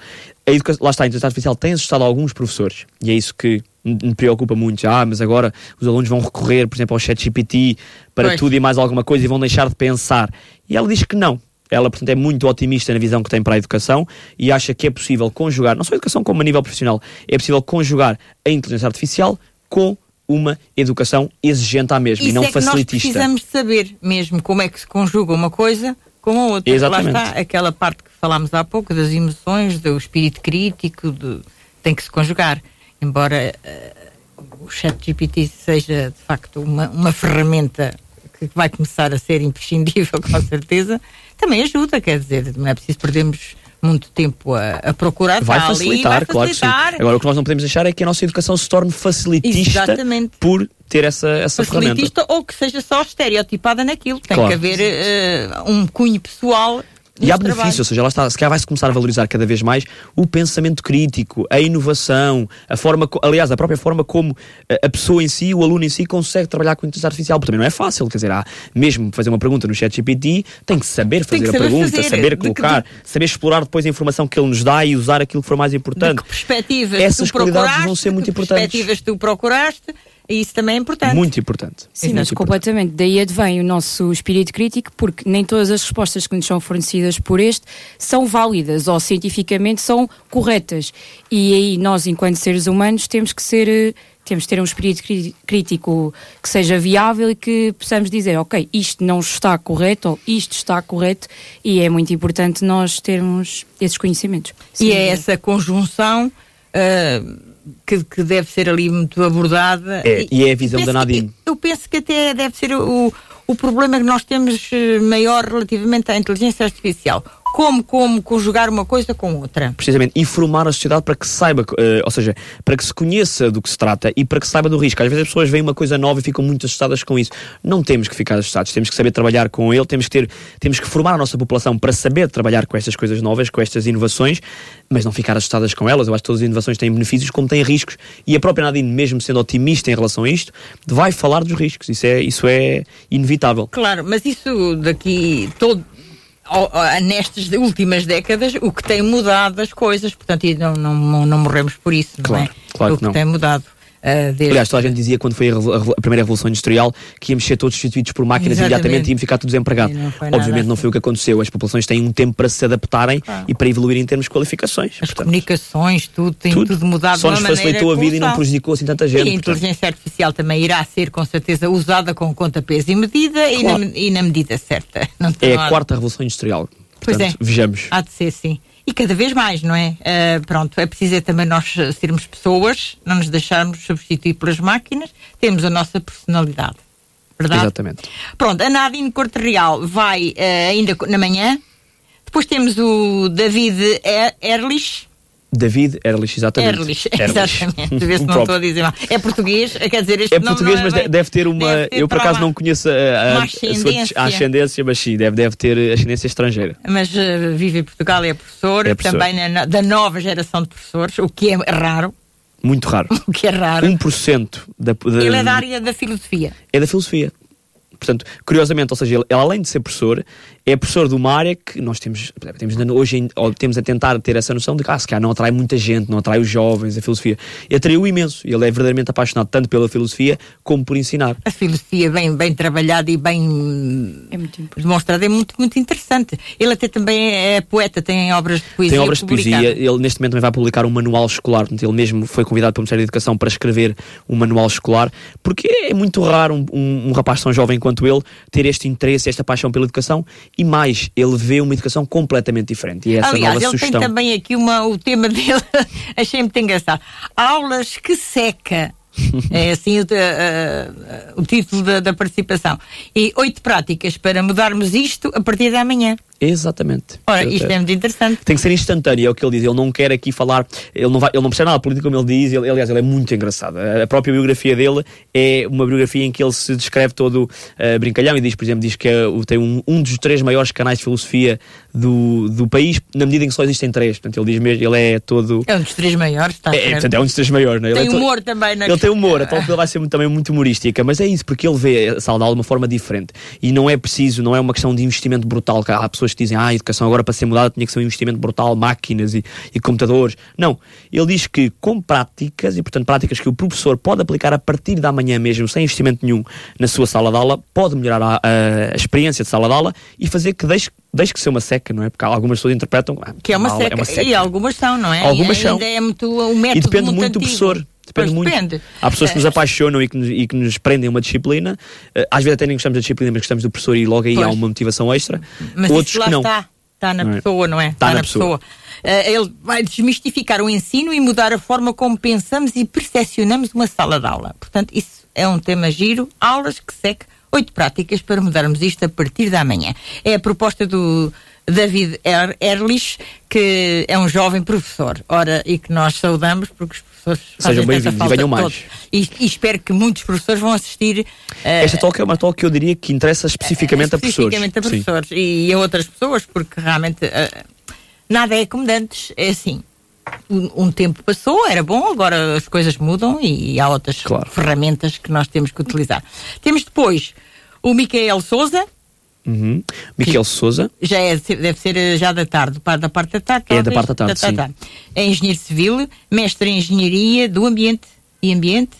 A educa... Lá está, a inteligência artificial tem assustado alguns professores, e é isso que me preocupa muito. Ah, mas agora os alunos vão recorrer, por exemplo, ao chat GPT para pois. tudo e mais alguma coisa e vão deixar de pensar. E ela diz que não. Ela, portanto, é muito otimista na visão que tem para a educação e acha que é possível conjugar, não só a educação como a nível profissional, é possível conjugar a inteligência artificial com uma educação exigente à mesma Isso e não é facilitista. nós precisamos saber mesmo como é que se conjuga uma coisa com a outra. Exatamente. Lá está aquela parte que falámos há pouco, das emoções, do espírito crítico, de, tem que se conjugar. Embora uh, o chat GPT seja, de facto, uma, uma ferramenta que vai começar a ser imprescindível, [laughs] com certeza, também ajuda, quer dizer, não é preciso perdermos muito tempo a, a procurar. Vai ali, facilitar, vai claro que sim. Agora, o que nós não podemos deixar é que a nossa educação se torne facilitista Exatamente. por ter essa, essa ferramenta. facilitista ou que seja só estereotipada naquilo. Tem Claro. que haver eh, um cunho pessoal. E há benefício, trabalho. ou seja, lá está, se calhar vai-se começar a valorizar cada vez mais o pensamento crítico, a inovação, a forma, aliás, a própria forma como eh, a pessoa em si, o aluno em si, consegue trabalhar com inteligência artificial, porque também não é fácil, quer dizer, há mesmo fazer uma pergunta no chat GPT, tem que saber fazer que a saber pergunta, fazer, saber de que- colocar, saber explorar depois a informação que ele nos dá e usar aquilo que for mais De importante. que perspectivas Essas tu qualidades vão ser de muito importantes. perspectivas tu procuraste, e isso também é importante. Muito importante. Sim, Muito mas importante. completamente. Daí advém o nosso espírito crítico, porque nem todas as respostas que nos são fornecidas por este são válidas ou cientificamente são corretas. E aí nós, enquanto seres humanos, temos que ser. eh, Temos que ter um espírito crítico que seja viável e que possamos dizer, ok, isto não está correto ou isto está correto, e é muito importante nós termos esses conhecimentos. E Sim, é essa conjunção ah, que, que deve ser ali muito abordada. É, e é a visão da Nadine. que- Eu penso que até deve ser o, o problema que nós temos eh, maior relativamente à inteligência artificial. Como, como conjugar uma coisa com outra. precisamente, e formar a sociedade para que saiba, eh, ou seja, para que se conheça do que se trata e para que se saiba do risco. Às vezes as pessoas veem uma coisa nova e ficam muito assustadas com isso. Não temos que ficar assustados, temos que saber trabalhar com ele, temos que ter, temos que formar a nossa população para saber trabalhar com estas coisas novas, com estas inovações, mas não ficar assustadas com elas. Eu acho que todas as inovações têm benefícios como têm riscos. E a própria Nadine, mesmo sendo otimista em relação a isto, vai falar dos riscos. Isso é, isso é inevitável. Claro, mas isso daqui todo. Nestas últimas décadas, o que tem mudado as coisas, portanto, e não, não, não morremos por isso, não Claro, é? claro o que que não. tem mudado. Ah, desde- Aliás, toda a gente dizia quando foi a, a primeira Revolução Industrial que íamos ser todos substituídos por máquinas Exatamente. imediatamente e íamos ficar todos. E não foi nada Obviamente não foi o que aconteceu. As populações têm um tempo para se adaptarem Claro. e para evoluir em termos de qualificações. As Portanto, comunicações, tudo tem tudo, mudado Só nos facilitou a vida e não prejudicou assim tanta E gente. a portanto. inteligência artificial também irá ser, com certeza, usada com conta, peso e medida e, na, Claro. e na medida certa. [laughs] É a quarta Revolução Industrial. Pois Portanto, é. vejamos. Há de ser, sim. E cada vez mais, não é? Ah, pronto, é preciso é também nós sermos pessoas, não nos deixarmos substituir pelas máquinas, temos a nossa personalidade. Verdade? Exatamente. Pronto, a Nadine Corte Real vai eh, ainda na manhã. Depois temos o David Er- Erlich. David Erlich, exatamente. Erlich, exatamente. Vê se O não [laughs] estou a dizer mal. É português, quer dizer, este É português, é mas bem- de- deve ter uma. deve ter eu por acaso lá. não conheço a, a, Uma a sua ascendência. a ascendência, mas sim, deve, deve ter ascendência estrangeira. Mas eh, vive em Portugal, é professor, É professor. também na- da nova geração de professores, o que é raro. Muito raro. [laughs] O que é raro. 1% da, da, Ele é da área da filosofia. é da filosofia. Portanto, curiosamente, ou seja, ele, além de ser professor, é professor de uma área que nós temos, temos hoje ou temos a tentar ter essa noção de que ah, se calhar não atrai muita gente, não atrai os jovens, a filosofia. E atraiu imenso. Ele é verdadeiramente apaixonado tanto pela filosofia como por ensinar. A filosofia bem, bem trabalhada e bem É demonstrada é muito, muito interessante. Ele até também é poeta, tem obras de poesia. Tem obras de poesia, ele neste momento também vai publicar um manual escolar, ele mesmo foi convidado pelo Ministério da Educação para escrever um manual escolar, porque é muito raro um, um, um rapaz tão jovem quanto ele ter este interesse, esta paixão pela educação e mais, ele vê uma educação completamente diferente. E é essa Aliás, nova ele sugestão. tem também aqui uma, o tema dele, [laughs] achei muito engraçado. Aulas que seca. [laughs] É assim o, uh, o título da, da participação. E oito práticas para mudarmos isto a partir de amanhã. Exatamente. Ora, isto é muito interessante. Tem que ser instantâneo, é o que ele diz. Ele não quer aqui falar, ele não, vai, ele não percebe nada de política, como ele diz. Ele, aliás, ele é muito engraçado. A própria biografia dele é uma biografia em que ele se descreve todo uh, brincalhão e diz, por exemplo, diz que é, tem um, um dos três maiores canais de filosofia do, do país, na medida em que só existem três. Portanto, ele diz mesmo, ele é todo. É um dos três maiores, está É, é, portanto, é um dos três maiores, não é? Ele Tem é humor também, não é? ele tem humor, então ele vai ser muito- também muito humorística, mas é isso, porque ele vê a sala de aula de uma forma diferente. E não é preciso, não é uma questão de investimento brutal. que Há pessoas que dizem, ah, a educação agora para ser mudada tinha que ser um investimento brutal, máquinas e, e computadores. Não. Ele diz que com práticas, e portanto práticas que o professor pode aplicar a partir da manhã mesmo, sem investimento nenhum na sua sala de aula, pode melhorar a, a- a experiência de sala de aula e fazer que deixe, deixe que ser uma seca, não é? Porque algumas pessoas interpretam ah, Que é uma, aula seca. E algumas são, não é? Algumas e são. ainda é muito o método E depende muito, muito do antigo. professor. Depende Pois muito. depende. Há pessoas que nos É. apaixonam e que nos, e que nos prendem uma disciplina. Eh, às vezes até nem gostamos da disciplina, mas gostamos do professor e logo aí Pois. há uma motivação extra. Mas Outros isso lá que não. está. Está na Não é? pessoa, não é? Está na pessoa. Eh, ele vai desmistificar o ensino e mudar a forma como pensamos e percepcionamos uma sala de aula. Portanto, isso é um tema giro. Aulas que seque oito práticas para mudarmos isto a partir da manhã. É a proposta do David er Erlich, que é um jovem professor. Ora, e que nós saudamos porque os professores Sejam bem-vindos e venham mais. E, e espero que muitos professores vão assistir. eh, Esta talk é uma talk que eu diria que interessa especificamente, a professores. especificamente a Sim. professores e a outras pessoas, porque realmente eh, nada é como de antes. É assim. Um, tempo passou, era bom, agora as coisas mudam e, há outras Claro. ferramentas que nós temos que utilizar. Temos depois o Micael Souza, Uhum. Miquel Souza. já é, deve ser já da tarde, da parte da tarde. É da parte da tarde, sim. É engenheiro civil, mestre em engenharia do ambiente e ambiente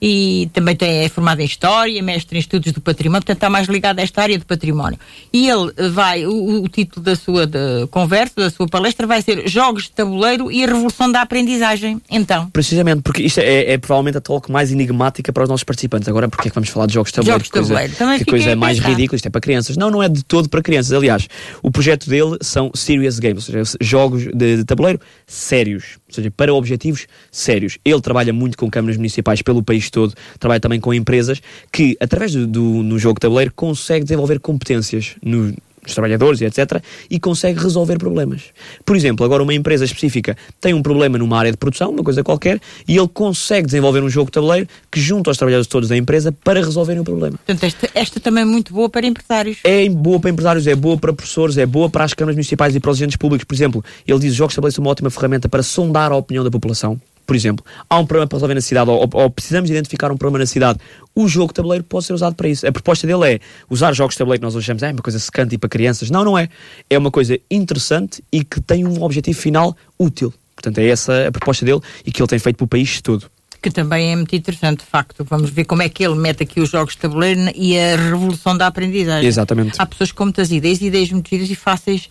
e também tem, é formado em História, mestre em Estudos do Património, portanto está mais ligado a esta área do património. E ele vai, o, o título da sua de conversa, da sua palestra, vai ser Jogos de Tabuleiro e a Revolução da Aprendizagem. Então, Precisamente, porque isto é, é provavelmente a talk mais enigmática para os nossos participantes. Agora, porque é que vamos falar de jogos de tabuleiro? Jogos de Que coisa- tabuleiro. Também Que coisa mais ridícula, isto é para crianças. Não, não é de todo para crianças. Aliás, o projeto dele são serious games, ou seja, jogos de, de tabuleiro sérios, ou seja, para objetivos sérios. Ele trabalha muito com câmaras municipais pelo país todo, trabalha também com empresas que, através do, do no jogo de tabuleiro, consegue desenvolver competências no dos trabalhadores e etc. e consegue resolver problemas. Por exemplo, agora uma empresa específica tem um problema numa área de produção, uma coisa qualquer, e ele consegue desenvolver um jogo de tabuleiro que junta os trabalhadores todos da empresa para resolverem o problema. portanto, esta, esta também é muito boa para empresários. É boa para empresários, é boa para professores, é boa para as câmaras municipais e para os agentes públicos. Por exemplo, ele diz que os jogos de tabuleiro são uma ótima ferramenta para sondar a opinião da população. Por exemplo, há um problema para resolver na cidade, ou, ou precisamos identificar um problema na cidade, o jogo de tabuleiro pode ser usado para isso. A proposta dele é usar jogos de tabuleiro que nós achamos é uma coisa secante e para crianças. Não, não é. É uma coisa interessante e que tem um objetivo final útil. Portanto, é essa a proposta dele e que ele tem feito para o país todo. que também é muito interessante, de facto. Vamos ver como é que ele mete aqui os jogos de tabuleiro e a revolução da aprendizagem. Exatamente. Há pessoas com muitas ideias, ideias muito giras e fáceis,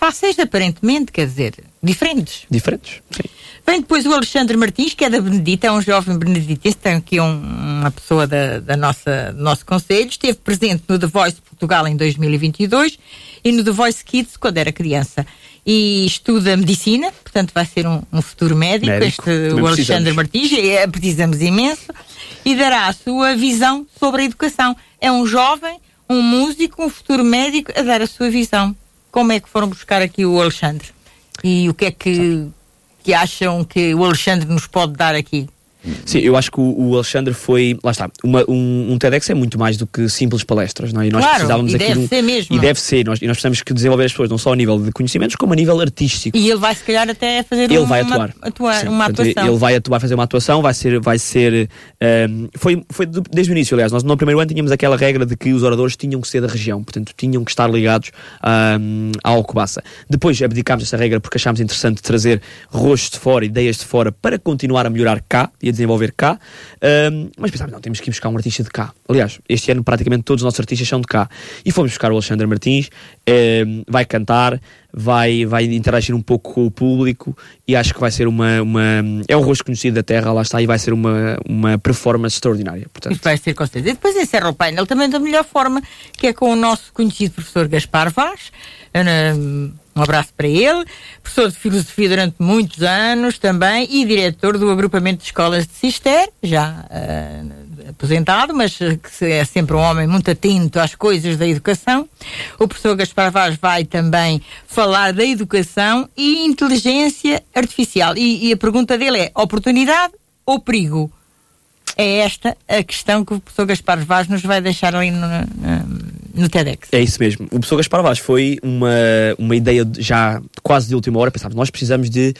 fáceis aparentemente, quer dizer, diferentes. Diferentes. Sim. Vem depois o Alexandre Martins, que é da Benedita, é um jovem beneditista, tem aqui um- uma pessoa da, da nossa, do nosso conselho, esteve presente no The Voice Portugal em 2022 e no The Voice Kids quando era criança. E estuda medicina, portanto vai ser um, um futuro médico, Médico. este o Alexandre precisamos. Martins, é, precisamos imenso, e dará a sua visão sobre a educação. É um jovem, um músico, um futuro médico a dar a sua visão. Como é que foram buscar aqui o Alexandre? E o que é que, que acham que o Alexandre nos pode dar aqui? Sim, eu acho que o, o Alexandre foi. Lá está. Uma, um, um TEDx é muito mais do que simples palestras, não é? E nós Claro, precisávamos e aqui deve de um- ser mesmo. E deve ser. Nós, e nós precisamos que desenvolver as pessoas, não só a nível de conhecimentos, como a nível artístico. E ele vai, se calhar, até fazer ele uma, vai atuar, atuar- Sim, uma portanto, atuação. ele vai atuar fazer uma atuação vai ser vai ser ehm, foi foi desde o início aliás nós no primeiro ano tínhamos aquela regra de que os oradores tinham que ser da região portanto tinham que estar ligados ahm, à Alcobaça depois abdicámos essa regra porque achámos interessante trazer rostos de fora ideias de fora para continuar a melhorar cá e desenvolver cá Ahm, mas pensámos não temos que ir buscar um artista de cá aliás este ano praticamente todos os nossos artistas são de cá e fomos buscar o Alexandre Martins ehm, vai cantar vai, vai interagir um pouco com o público e acho que vai ser uma, uma é um rosto conhecido da terra, lá está, e vai ser uma, uma performance extraordinária. Portanto, Isto vai ser com certeza. E depois encerra o painel também da melhor forma, que é com o nosso conhecido professor Gaspar Vaz. Ana, Um abraço para ele. Professor de filosofia durante muitos anos também e diretor do agrupamento de escolas de Cister, já ah, aposentado, mas eh, que é sempre um homem muito atento às coisas da educação. O professor Gaspar Vaz vai também falar da educação e inteligência artificial. E, e a pergunta dele é: oportunidade ou perigo? É esta a questão que o professor Gaspar Vaz nos vai deixar ali no, no, no TEDx. É isso mesmo. O professor Gaspar Vaz foi uma, uma ideia de- já quase de última hora. Pensámos, nós precisamos de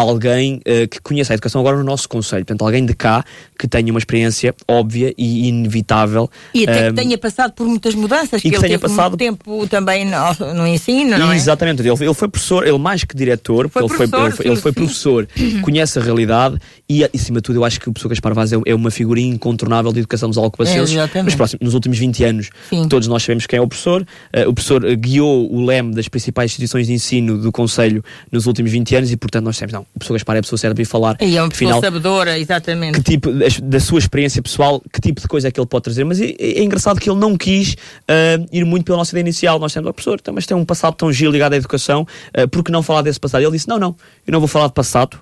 alguém eh, que conheça a educação agora no nosso conselho. Portanto, alguém de cá que tenha uma experiência óbvia e inevitável. E até Ahm, que tenha passado por muitas mudanças, que que ele tenha teve passado- muito tempo também no, no ensino, não é? Exatamente, ele, ele foi professor, ele mais que diretor, Foi ele, foi, professor, ele, foi, ele foi professor, [clears throat] conhece a realidade e, acima de tudo, eu acho que o professor Gaspar Vaz é, é uma figurinha incontornável de educação dos alcobacenses É, nos, próximos, nos últimos 20 anos. Sim. Todos nós sabemos sabemos quem é o professor. Uh, o professor guiou o leme das principais instituições de ensino do Conselho nos últimos 20 anos e, portanto, nós temos, não, o professor Gaspar é a pessoa certa para ir falar. E é uma pessoa sabedora, exatamente. Que tipo, da sua experiência pessoal, que tipo de coisa é que ele pode trazer. Mas é, é engraçado que ele não quis uh, ir muito pela nossa ideia inicial. Nós temos, o professor, então, mas tem um passado tão giro ligado à educação, uh, por que não falar desse passado? Ele disse, não, não, eu não vou falar de passado,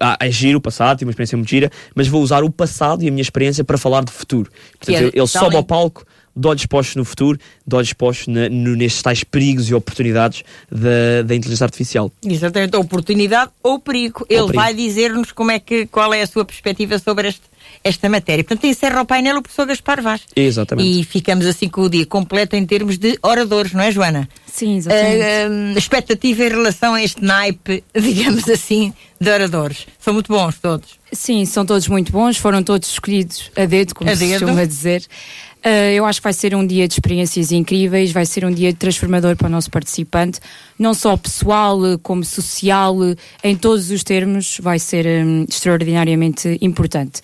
ah, é giro o passado, tive uma experiência muito gira, mas vou usar o passado e a minha experiência para falar de futuro. Portanto, é, ele sobe ao palco de olhos postos no futuro, de olhos postos na, no, nestes tais perigos e oportunidades da, da inteligência artificial. Exatamente, oportunidade ou perigo. Ele perigo. vai dizer-nos como é que, qual é a sua perspectiva sobre este, esta matéria. Portanto, encerra o painel o professor Gaspar Vaz. Exatamente. E ficamos assim com o dia completo em termos de oradores, não é, Joana? Sim, exatamente. Uh, expectativa em relação a este naipe, [laughs] digamos assim, de oradores. São muito bons todos. Sim, são todos muito bons, foram todos escolhidos a dedo, como a se dedo. costuma dizer. Uh, eu acho que vai ser um dia de experiências incríveis, vai ser um dia transformador para o nosso participante, não só pessoal como social, em todos os termos, vai ser um, extraordinariamente importante.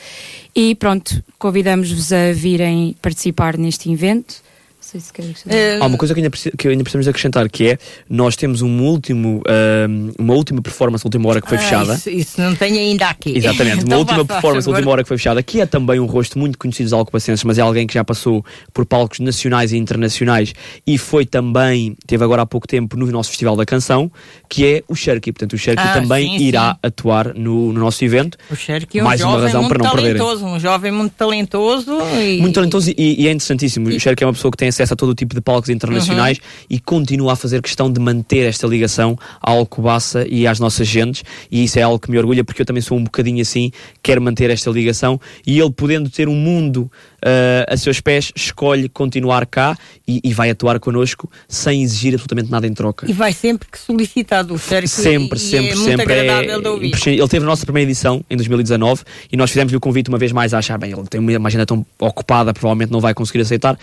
E pronto, convidamos-vos a virem participar neste evento sei se queres uh, Há uma coisa que ainda, que ainda precisamos acrescentar que é nós temos um último, uh, uma última performance última hora que foi ah, fechada. Isso, isso, não tem ainda aqui. Exatamente, [laughs] uma então última performance última hora que foi fechada, que é também um rosto muito conhecido dos alcobacenses, mas é alguém que já passou por palcos nacionais e internacionais e foi também, teve agora há pouco tempo no nosso Festival da Canção, que é o Cherky. Portanto, o Cherky ah, também sim, irá sim. atuar no, no, nosso evento. O Cherky é um Mais uma razão para não perder. Um jovem muito talentoso. E... Muito talentoso e, e é interessantíssimo. E... O Cherky é uma pessoa que tem acesso a todo o tipo de palcos internacionais uhum. e continua a fazer questão de manter esta ligação à Alcobaça e às nossas gentes e isso é algo que me orgulha porque eu também sou um bocadinho assim, quero manter esta ligação e ele podendo ter um mundo uh, a seus pés, escolhe continuar cá e, e, vai atuar connosco sem exigir absolutamente nada em troca. E vai sempre que solicitado o certo Sempre, sempre, é sempre. É, ele teve a nossa primeira edição em 2019 e nós fizemos-lhe o convite uma vez mais a achar, bem, ele tem uma agenda tão ocupada, provavelmente não vai conseguir aceitar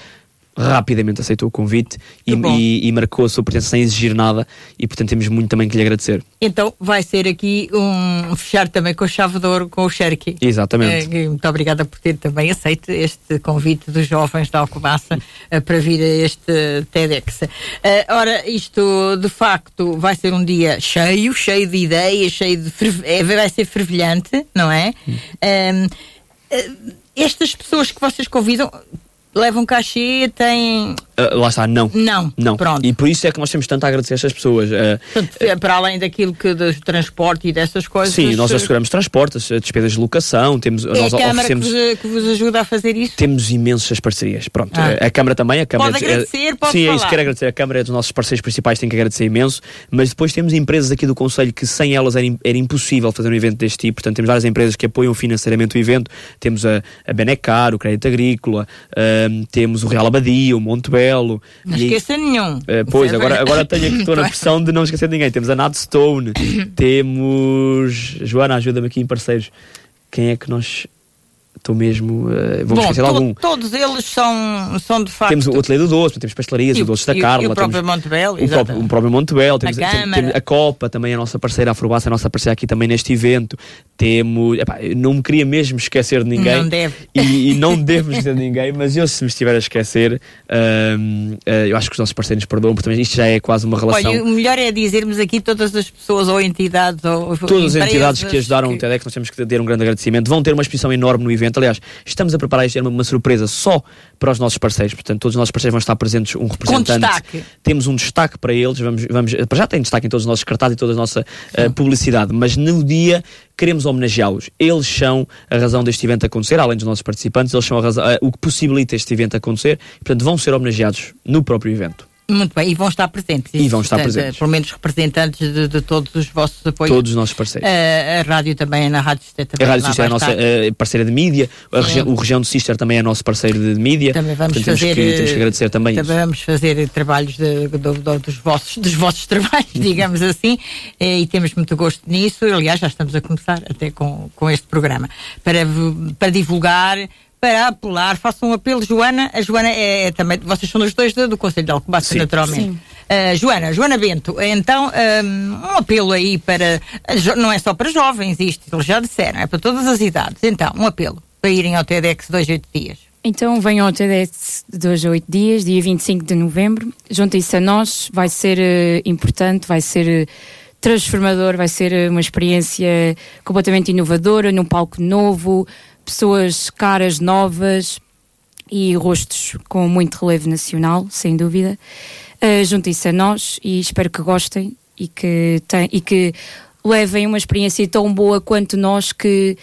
rapidamente aceitou o convite e, e, e, marcou a sua presença sem exigir nada e portanto temos muito também que lhe agradecer. Então vai ser aqui um fechar também com chave de ouro com o Cherky. Exatamente. É, muito obrigada por ter também aceito este convite dos jovens da Alcobaça uh, para vir a este TEDx. Uh, ora, isto de facto vai ser um dia cheio, cheio de ideias, cheio de vai ser fervilhante, não é? Hum. Uh, estas pessoas que vocês convidam levam cachê, têm Uh, lá está, não. Não. Não. Pronto. E por isso é que nós temos tanto a agradecer a estas pessoas. Uh, Portanto, para além daquilo que do transporte e dessas coisas. Sim, nós asseguramos transporte, as despesas de locação, temos. É nós a Câmara que vos, que, vos, ajuda a fazer isso? Temos imensas parcerias. Pronto. Ah. A Câmara também. A Câmara pode agradecer, pode Sim, falar. é isso, quero agradecer. A Câmara é dos nossos parceiros principais, tem que agradecer imenso. Mas depois temos empresas aqui do Conselho que sem elas era, era impossível fazer um evento deste tipo. Portanto, temos várias empresas que apoiam financeiramente o evento. Temos a, a Benecar, o Crédito Agrícola, uh, temos o Real Abadia, o Monte Belo. Mas esquecer nenhum. Uh, pois, é agora, agora tenho aqui, estou na [laughs] pressão de não esquecer ninguém. Temos a Nad Stone, [coughs] temos. Joana, ajuda-me aqui em parceiros. Quem é que nós estou mesmo. Uh, vou esquecer to, algum. Todos eles são, são de facto. Temos o Ateliê do Doce, temos pastelarias, o Doce da Carla. E o próprio Montebel, o próprio, o próprio Montebel, temos a, tem, temos a Copa, também a nossa parceira, a Afrobaça, a nossa parceira aqui também neste evento. Temos. Epá, não me queria mesmo esquecer de ninguém. Não deve. E, e não devo esquecer de ninguém, mas eu, se me estiver a esquecer, uh, uh, eu acho que os nossos parceiros perdoam, porque também isto já é quase uma relação. Olha, o melhor é dizermos aqui todas as pessoas ou entidades ou. Todas as entidades que ajudaram que... o TEDx, nós temos que ter um grande agradecimento. Vão ter uma exposição enorme no evento. Aliás, estamos a preparar isto, era uma, surpresa só para os nossos parceiros. Portanto, todos os nossos parceiros vão estar presentes, um representante. Com destaque. Temos um destaque para eles, vamos, vamos, já tem destaque em todos os nossos cartazes e toda a nossa uh, publicidade, mas no dia queremos homenageá-los. Eles são a razão deste evento acontecer, além dos nossos participantes, eles são a razão, uh, o que possibilita este evento acontecer, portanto, vão ser homenageados no próprio evento. Muito bem, e vão estar presentes. E vão estar portanto, presentes. Pelo menos representantes de, de, todos os vossos apoios. Todos os nossos parceiros. Uh, a rádio também, na Rádio Sister também. A Rádio Sister é a nossa uh, parceira de mídia, regi o Região do Sister também é nosso parceiro de, de mídia. Também vamos portanto, fazer. Temos que, temos que agradecer também. Também isso. vamos fazer trabalhos de, dos, vossos, dos vossos [laughs] trabalhos, digamos assim, e temos muito gosto nisso. Aliás, já estamos a começar até com, com este programa para, para divulgar para apelar, façam um apelo. Joana, a Joana é, é também, vocês são os dois do, do Conselho de Alcobaça, naturalmente. Sim. Uh, Joana, Joana Bento, então um, um, apelo aí para, não é só para jovens isto, eles já disseram, é para todas as idades. Então, um apelo para irem ao TEDx dois, oito dias. Então venham ao TEDx de dois a oito dias, dia 25 de novembro. Juntem-se a nós, vai ser uh, importante, vai ser uh, transformador, vai ser uma experiência completamente inovadora, num palco novo, pessoas caras novas e rostos com muito relevo nacional, sem dúvida. Uh, Juntem-se a nós e espero que gostem e que, tem, e que levem uma experiência tão boa quanto nós que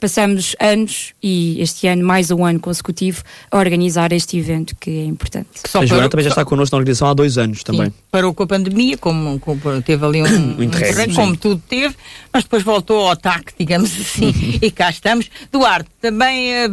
passamos anos e este ano mais um ano consecutivo a organizar este evento que é importante. Só a Joana também já está connosco na organização há dois anos também. Sim, parou com a pandemia, como, como teve ali um, [coughs] um interregno, como tudo teve, mas depois voltou ao TAC, digamos assim, [laughs] e cá estamos. Duarte, também uh,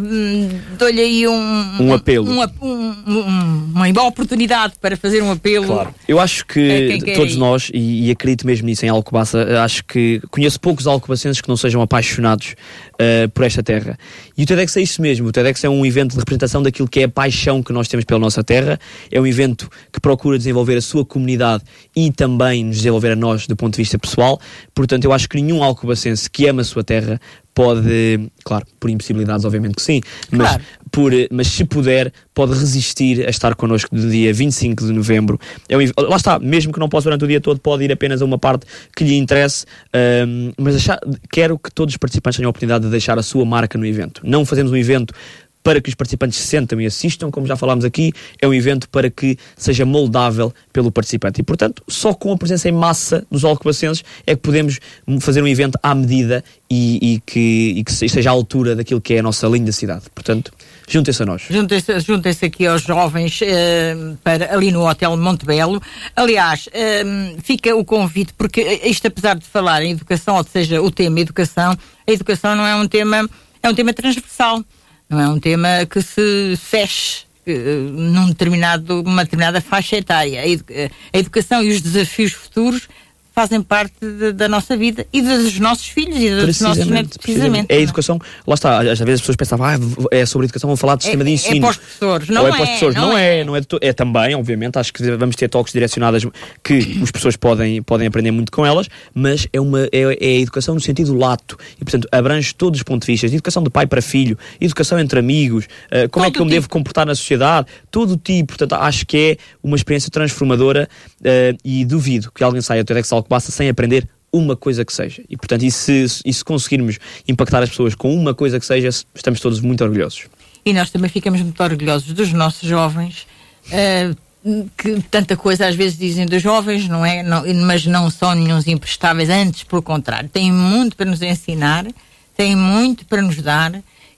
dou-lhe aí um, um apelo. Um, um, uma boa oportunidade para fazer um apelo. Claro. Eu acho que todos nós, e, e, acredito mesmo nisso em Alcobaça, acho que conheço poucos alcobacenses que não sejam apaixonados uh, por esta terra. E o TEDx é isso mesmo. O TEDx é um evento de representação daquilo que é a paixão que nós temos pela nossa terra. É um evento que procura desenvolver a sua comunidade e também nos desenvolver a nós do ponto de vista pessoal. Portanto, eu acho que nenhum alcobacense que ama a sua terra pode, claro, por impossibilidades, obviamente que sim, mas, claro. por, mas se puder, pode resistir a estar connosco do dia 25 de novembro. É lá está, mesmo que não possa durante o dia todo, pode ir apenas a uma parte que lhe interesse, um, mas achar, quero que todos os participantes tenham a oportunidade de deixar a sua marca no evento. Não fazemos um evento para que os participantes se sentam e assistam, como já falámos aqui, é um evento para que seja moldável pelo participante. E, portanto, só com a presença em massa dos alcobacenses é que podemos fazer um evento à medida e, e, que, e que seja à altura daquilo que é a nossa linda cidade. Portanto, juntem-se a nós. Juntem-se juntem aqui aos jovens uh, para, ali no Hotel Montebello. Aliás, uh, fica o convite, porque isto, apesar de falar em educação, ou seja, o tema educação, a educação não é um tema, é um tema transversal não é um tema que se feche uh, num determinado, determinada faixa etária. A, educação e os desafios futuros fazem parte de, da nossa vida e dos nossos filhos e dos nossos netos, precisamente. É a educação, lá está, às vezes as pessoas pensavam, ah, é sobre educação, vão falar de sistema é, de ensino. É para os professores, não, é, é para os professores. Não, não é, é, não é, é também, obviamente, acho que vamos ter toques direcionadas que os professores podem, podem aprender muito com elas, mas é, uma, é, é a educação no sentido lato e, portanto, abrange todos os pontos de vista, educação de pai para filho, educação entre amigos, uh, como todo é que eu me devo comportar na sociedade, todo o tipo, portanto, acho que é uma experiência transformadora uh, e duvido que alguém saia do TEDx Alcobaça sem aprender uma coisa que seja. E, portanto, e se, e se conseguirmos impactar as pessoas com uma coisa que seja, estamos todos muito orgulhosos. E nós também ficamos muito orgulhosos dos nossos jovens. Uh, que tanta coisa às vezes dizem dos jovens, não é? Não, mas não são nenhum imprestáveis, antes, pelo contrário, têm muito para nos ensinar, têm muito para nos dar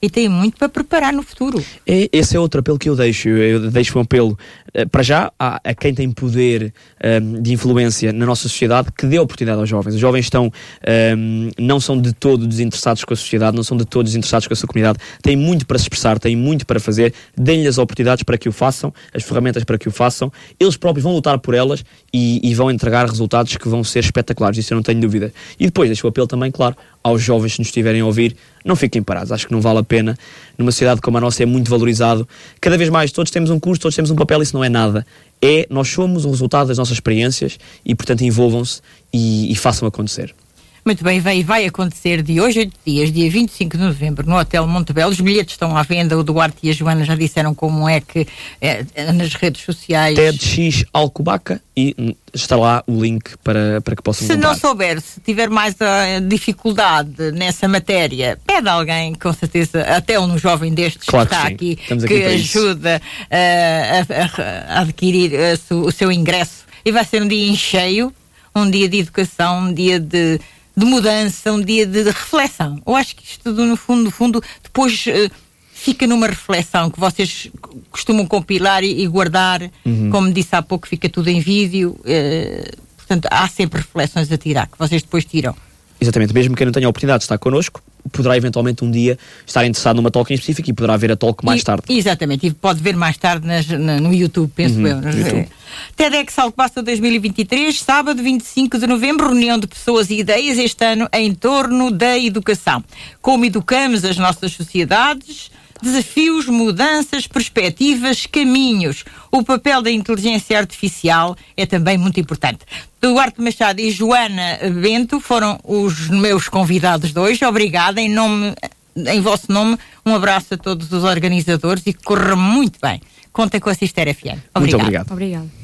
e tem muito para preparar no futuro. É, esse é outro apelo que eu deixo. Eu deixo um apelo uh, para já a, a, quem tem poder um, ehm, de influência na nossa sociedade que dê oportunidade aos jovens. Os jovens estão, um, ehm, não são de todo desinteressados com a sociedade, não são de todo desinteressados com a sua comunidade, têm muito para se expressar, têm muito para fazer, deem-lhes as oportunidades para que o façam, as ferramentas para que o façam. Eles próprios vão lutar por elas e, e vão entregar resultados que vão ser espetaculares, isso eu não tenho dúvida. E depois deixo o apelo também, claro, aos jovens que nos estiverem a ouvir, não fiquem parados. Acho que não vale a pena. Numa sociedade como a nossa é muito valorizado. Cada vez mais, todos temos um curso, todos temos um papel, isso não é nada. É, nós somos o resultado das nossas experiências e, portanto, envolvam-se e, e façam acontecer. Muito bem, vai, vai acontecer de hoje a oito dias, dia 25 de novembro, no Hotel Montebello. Os bilhetes estão à venda, o Duarte e a Joana já disseram como é que é, nas redes sociais. TEDx Alcobaca e está lá o link para, para que possam Se comprar. não souber, se tiver mais uh, dificuldade nessa matéria, pede alguém, com certeza, até um jovem destes claro que está aqui, que ajuda uh, a, a, adquirir uh, o seu ingresso. E vai ser um dia em cheio, um dia de educação, um dia de de mudança, um dia de, de reflexão. Eu acho que isto, no fundo, no fundo, depois uh, fica numa reflexão que vocês costumam compilar e, e guardar. Uhum. Como disse há pouco, fica tudo em vídeo. Uh, portanto, há sempre reflexões a tirar, que vocês depois tiram. Exatamente, mesmo quem não tenha a oportunidade de estar connosco, poderá eventualmente um dia estar interessado numa talk em específico e poderá ver a talk mais e, tarde. Exatamente, e pode ver mais tarde nas, na, no YouTube, penso uhum, eu. YouTube. TEDx Alcobaça 2023, sábado 25 de novembro, reunião de pessoas e ideias este ano em torno da educação. Como educamos as nossas sociedades, desafios, mudanças, perspectivas, caminhos. O papel da inteligência artificial é também muito importante. Duarte Machado e Joana Bento foram os meus convidados de hoje. Obrigada em nome em vosso nome, um abraço a todos os organizadores e que corra muito bem. Contem com a Cister FM. Muito obrigado. Obrigado.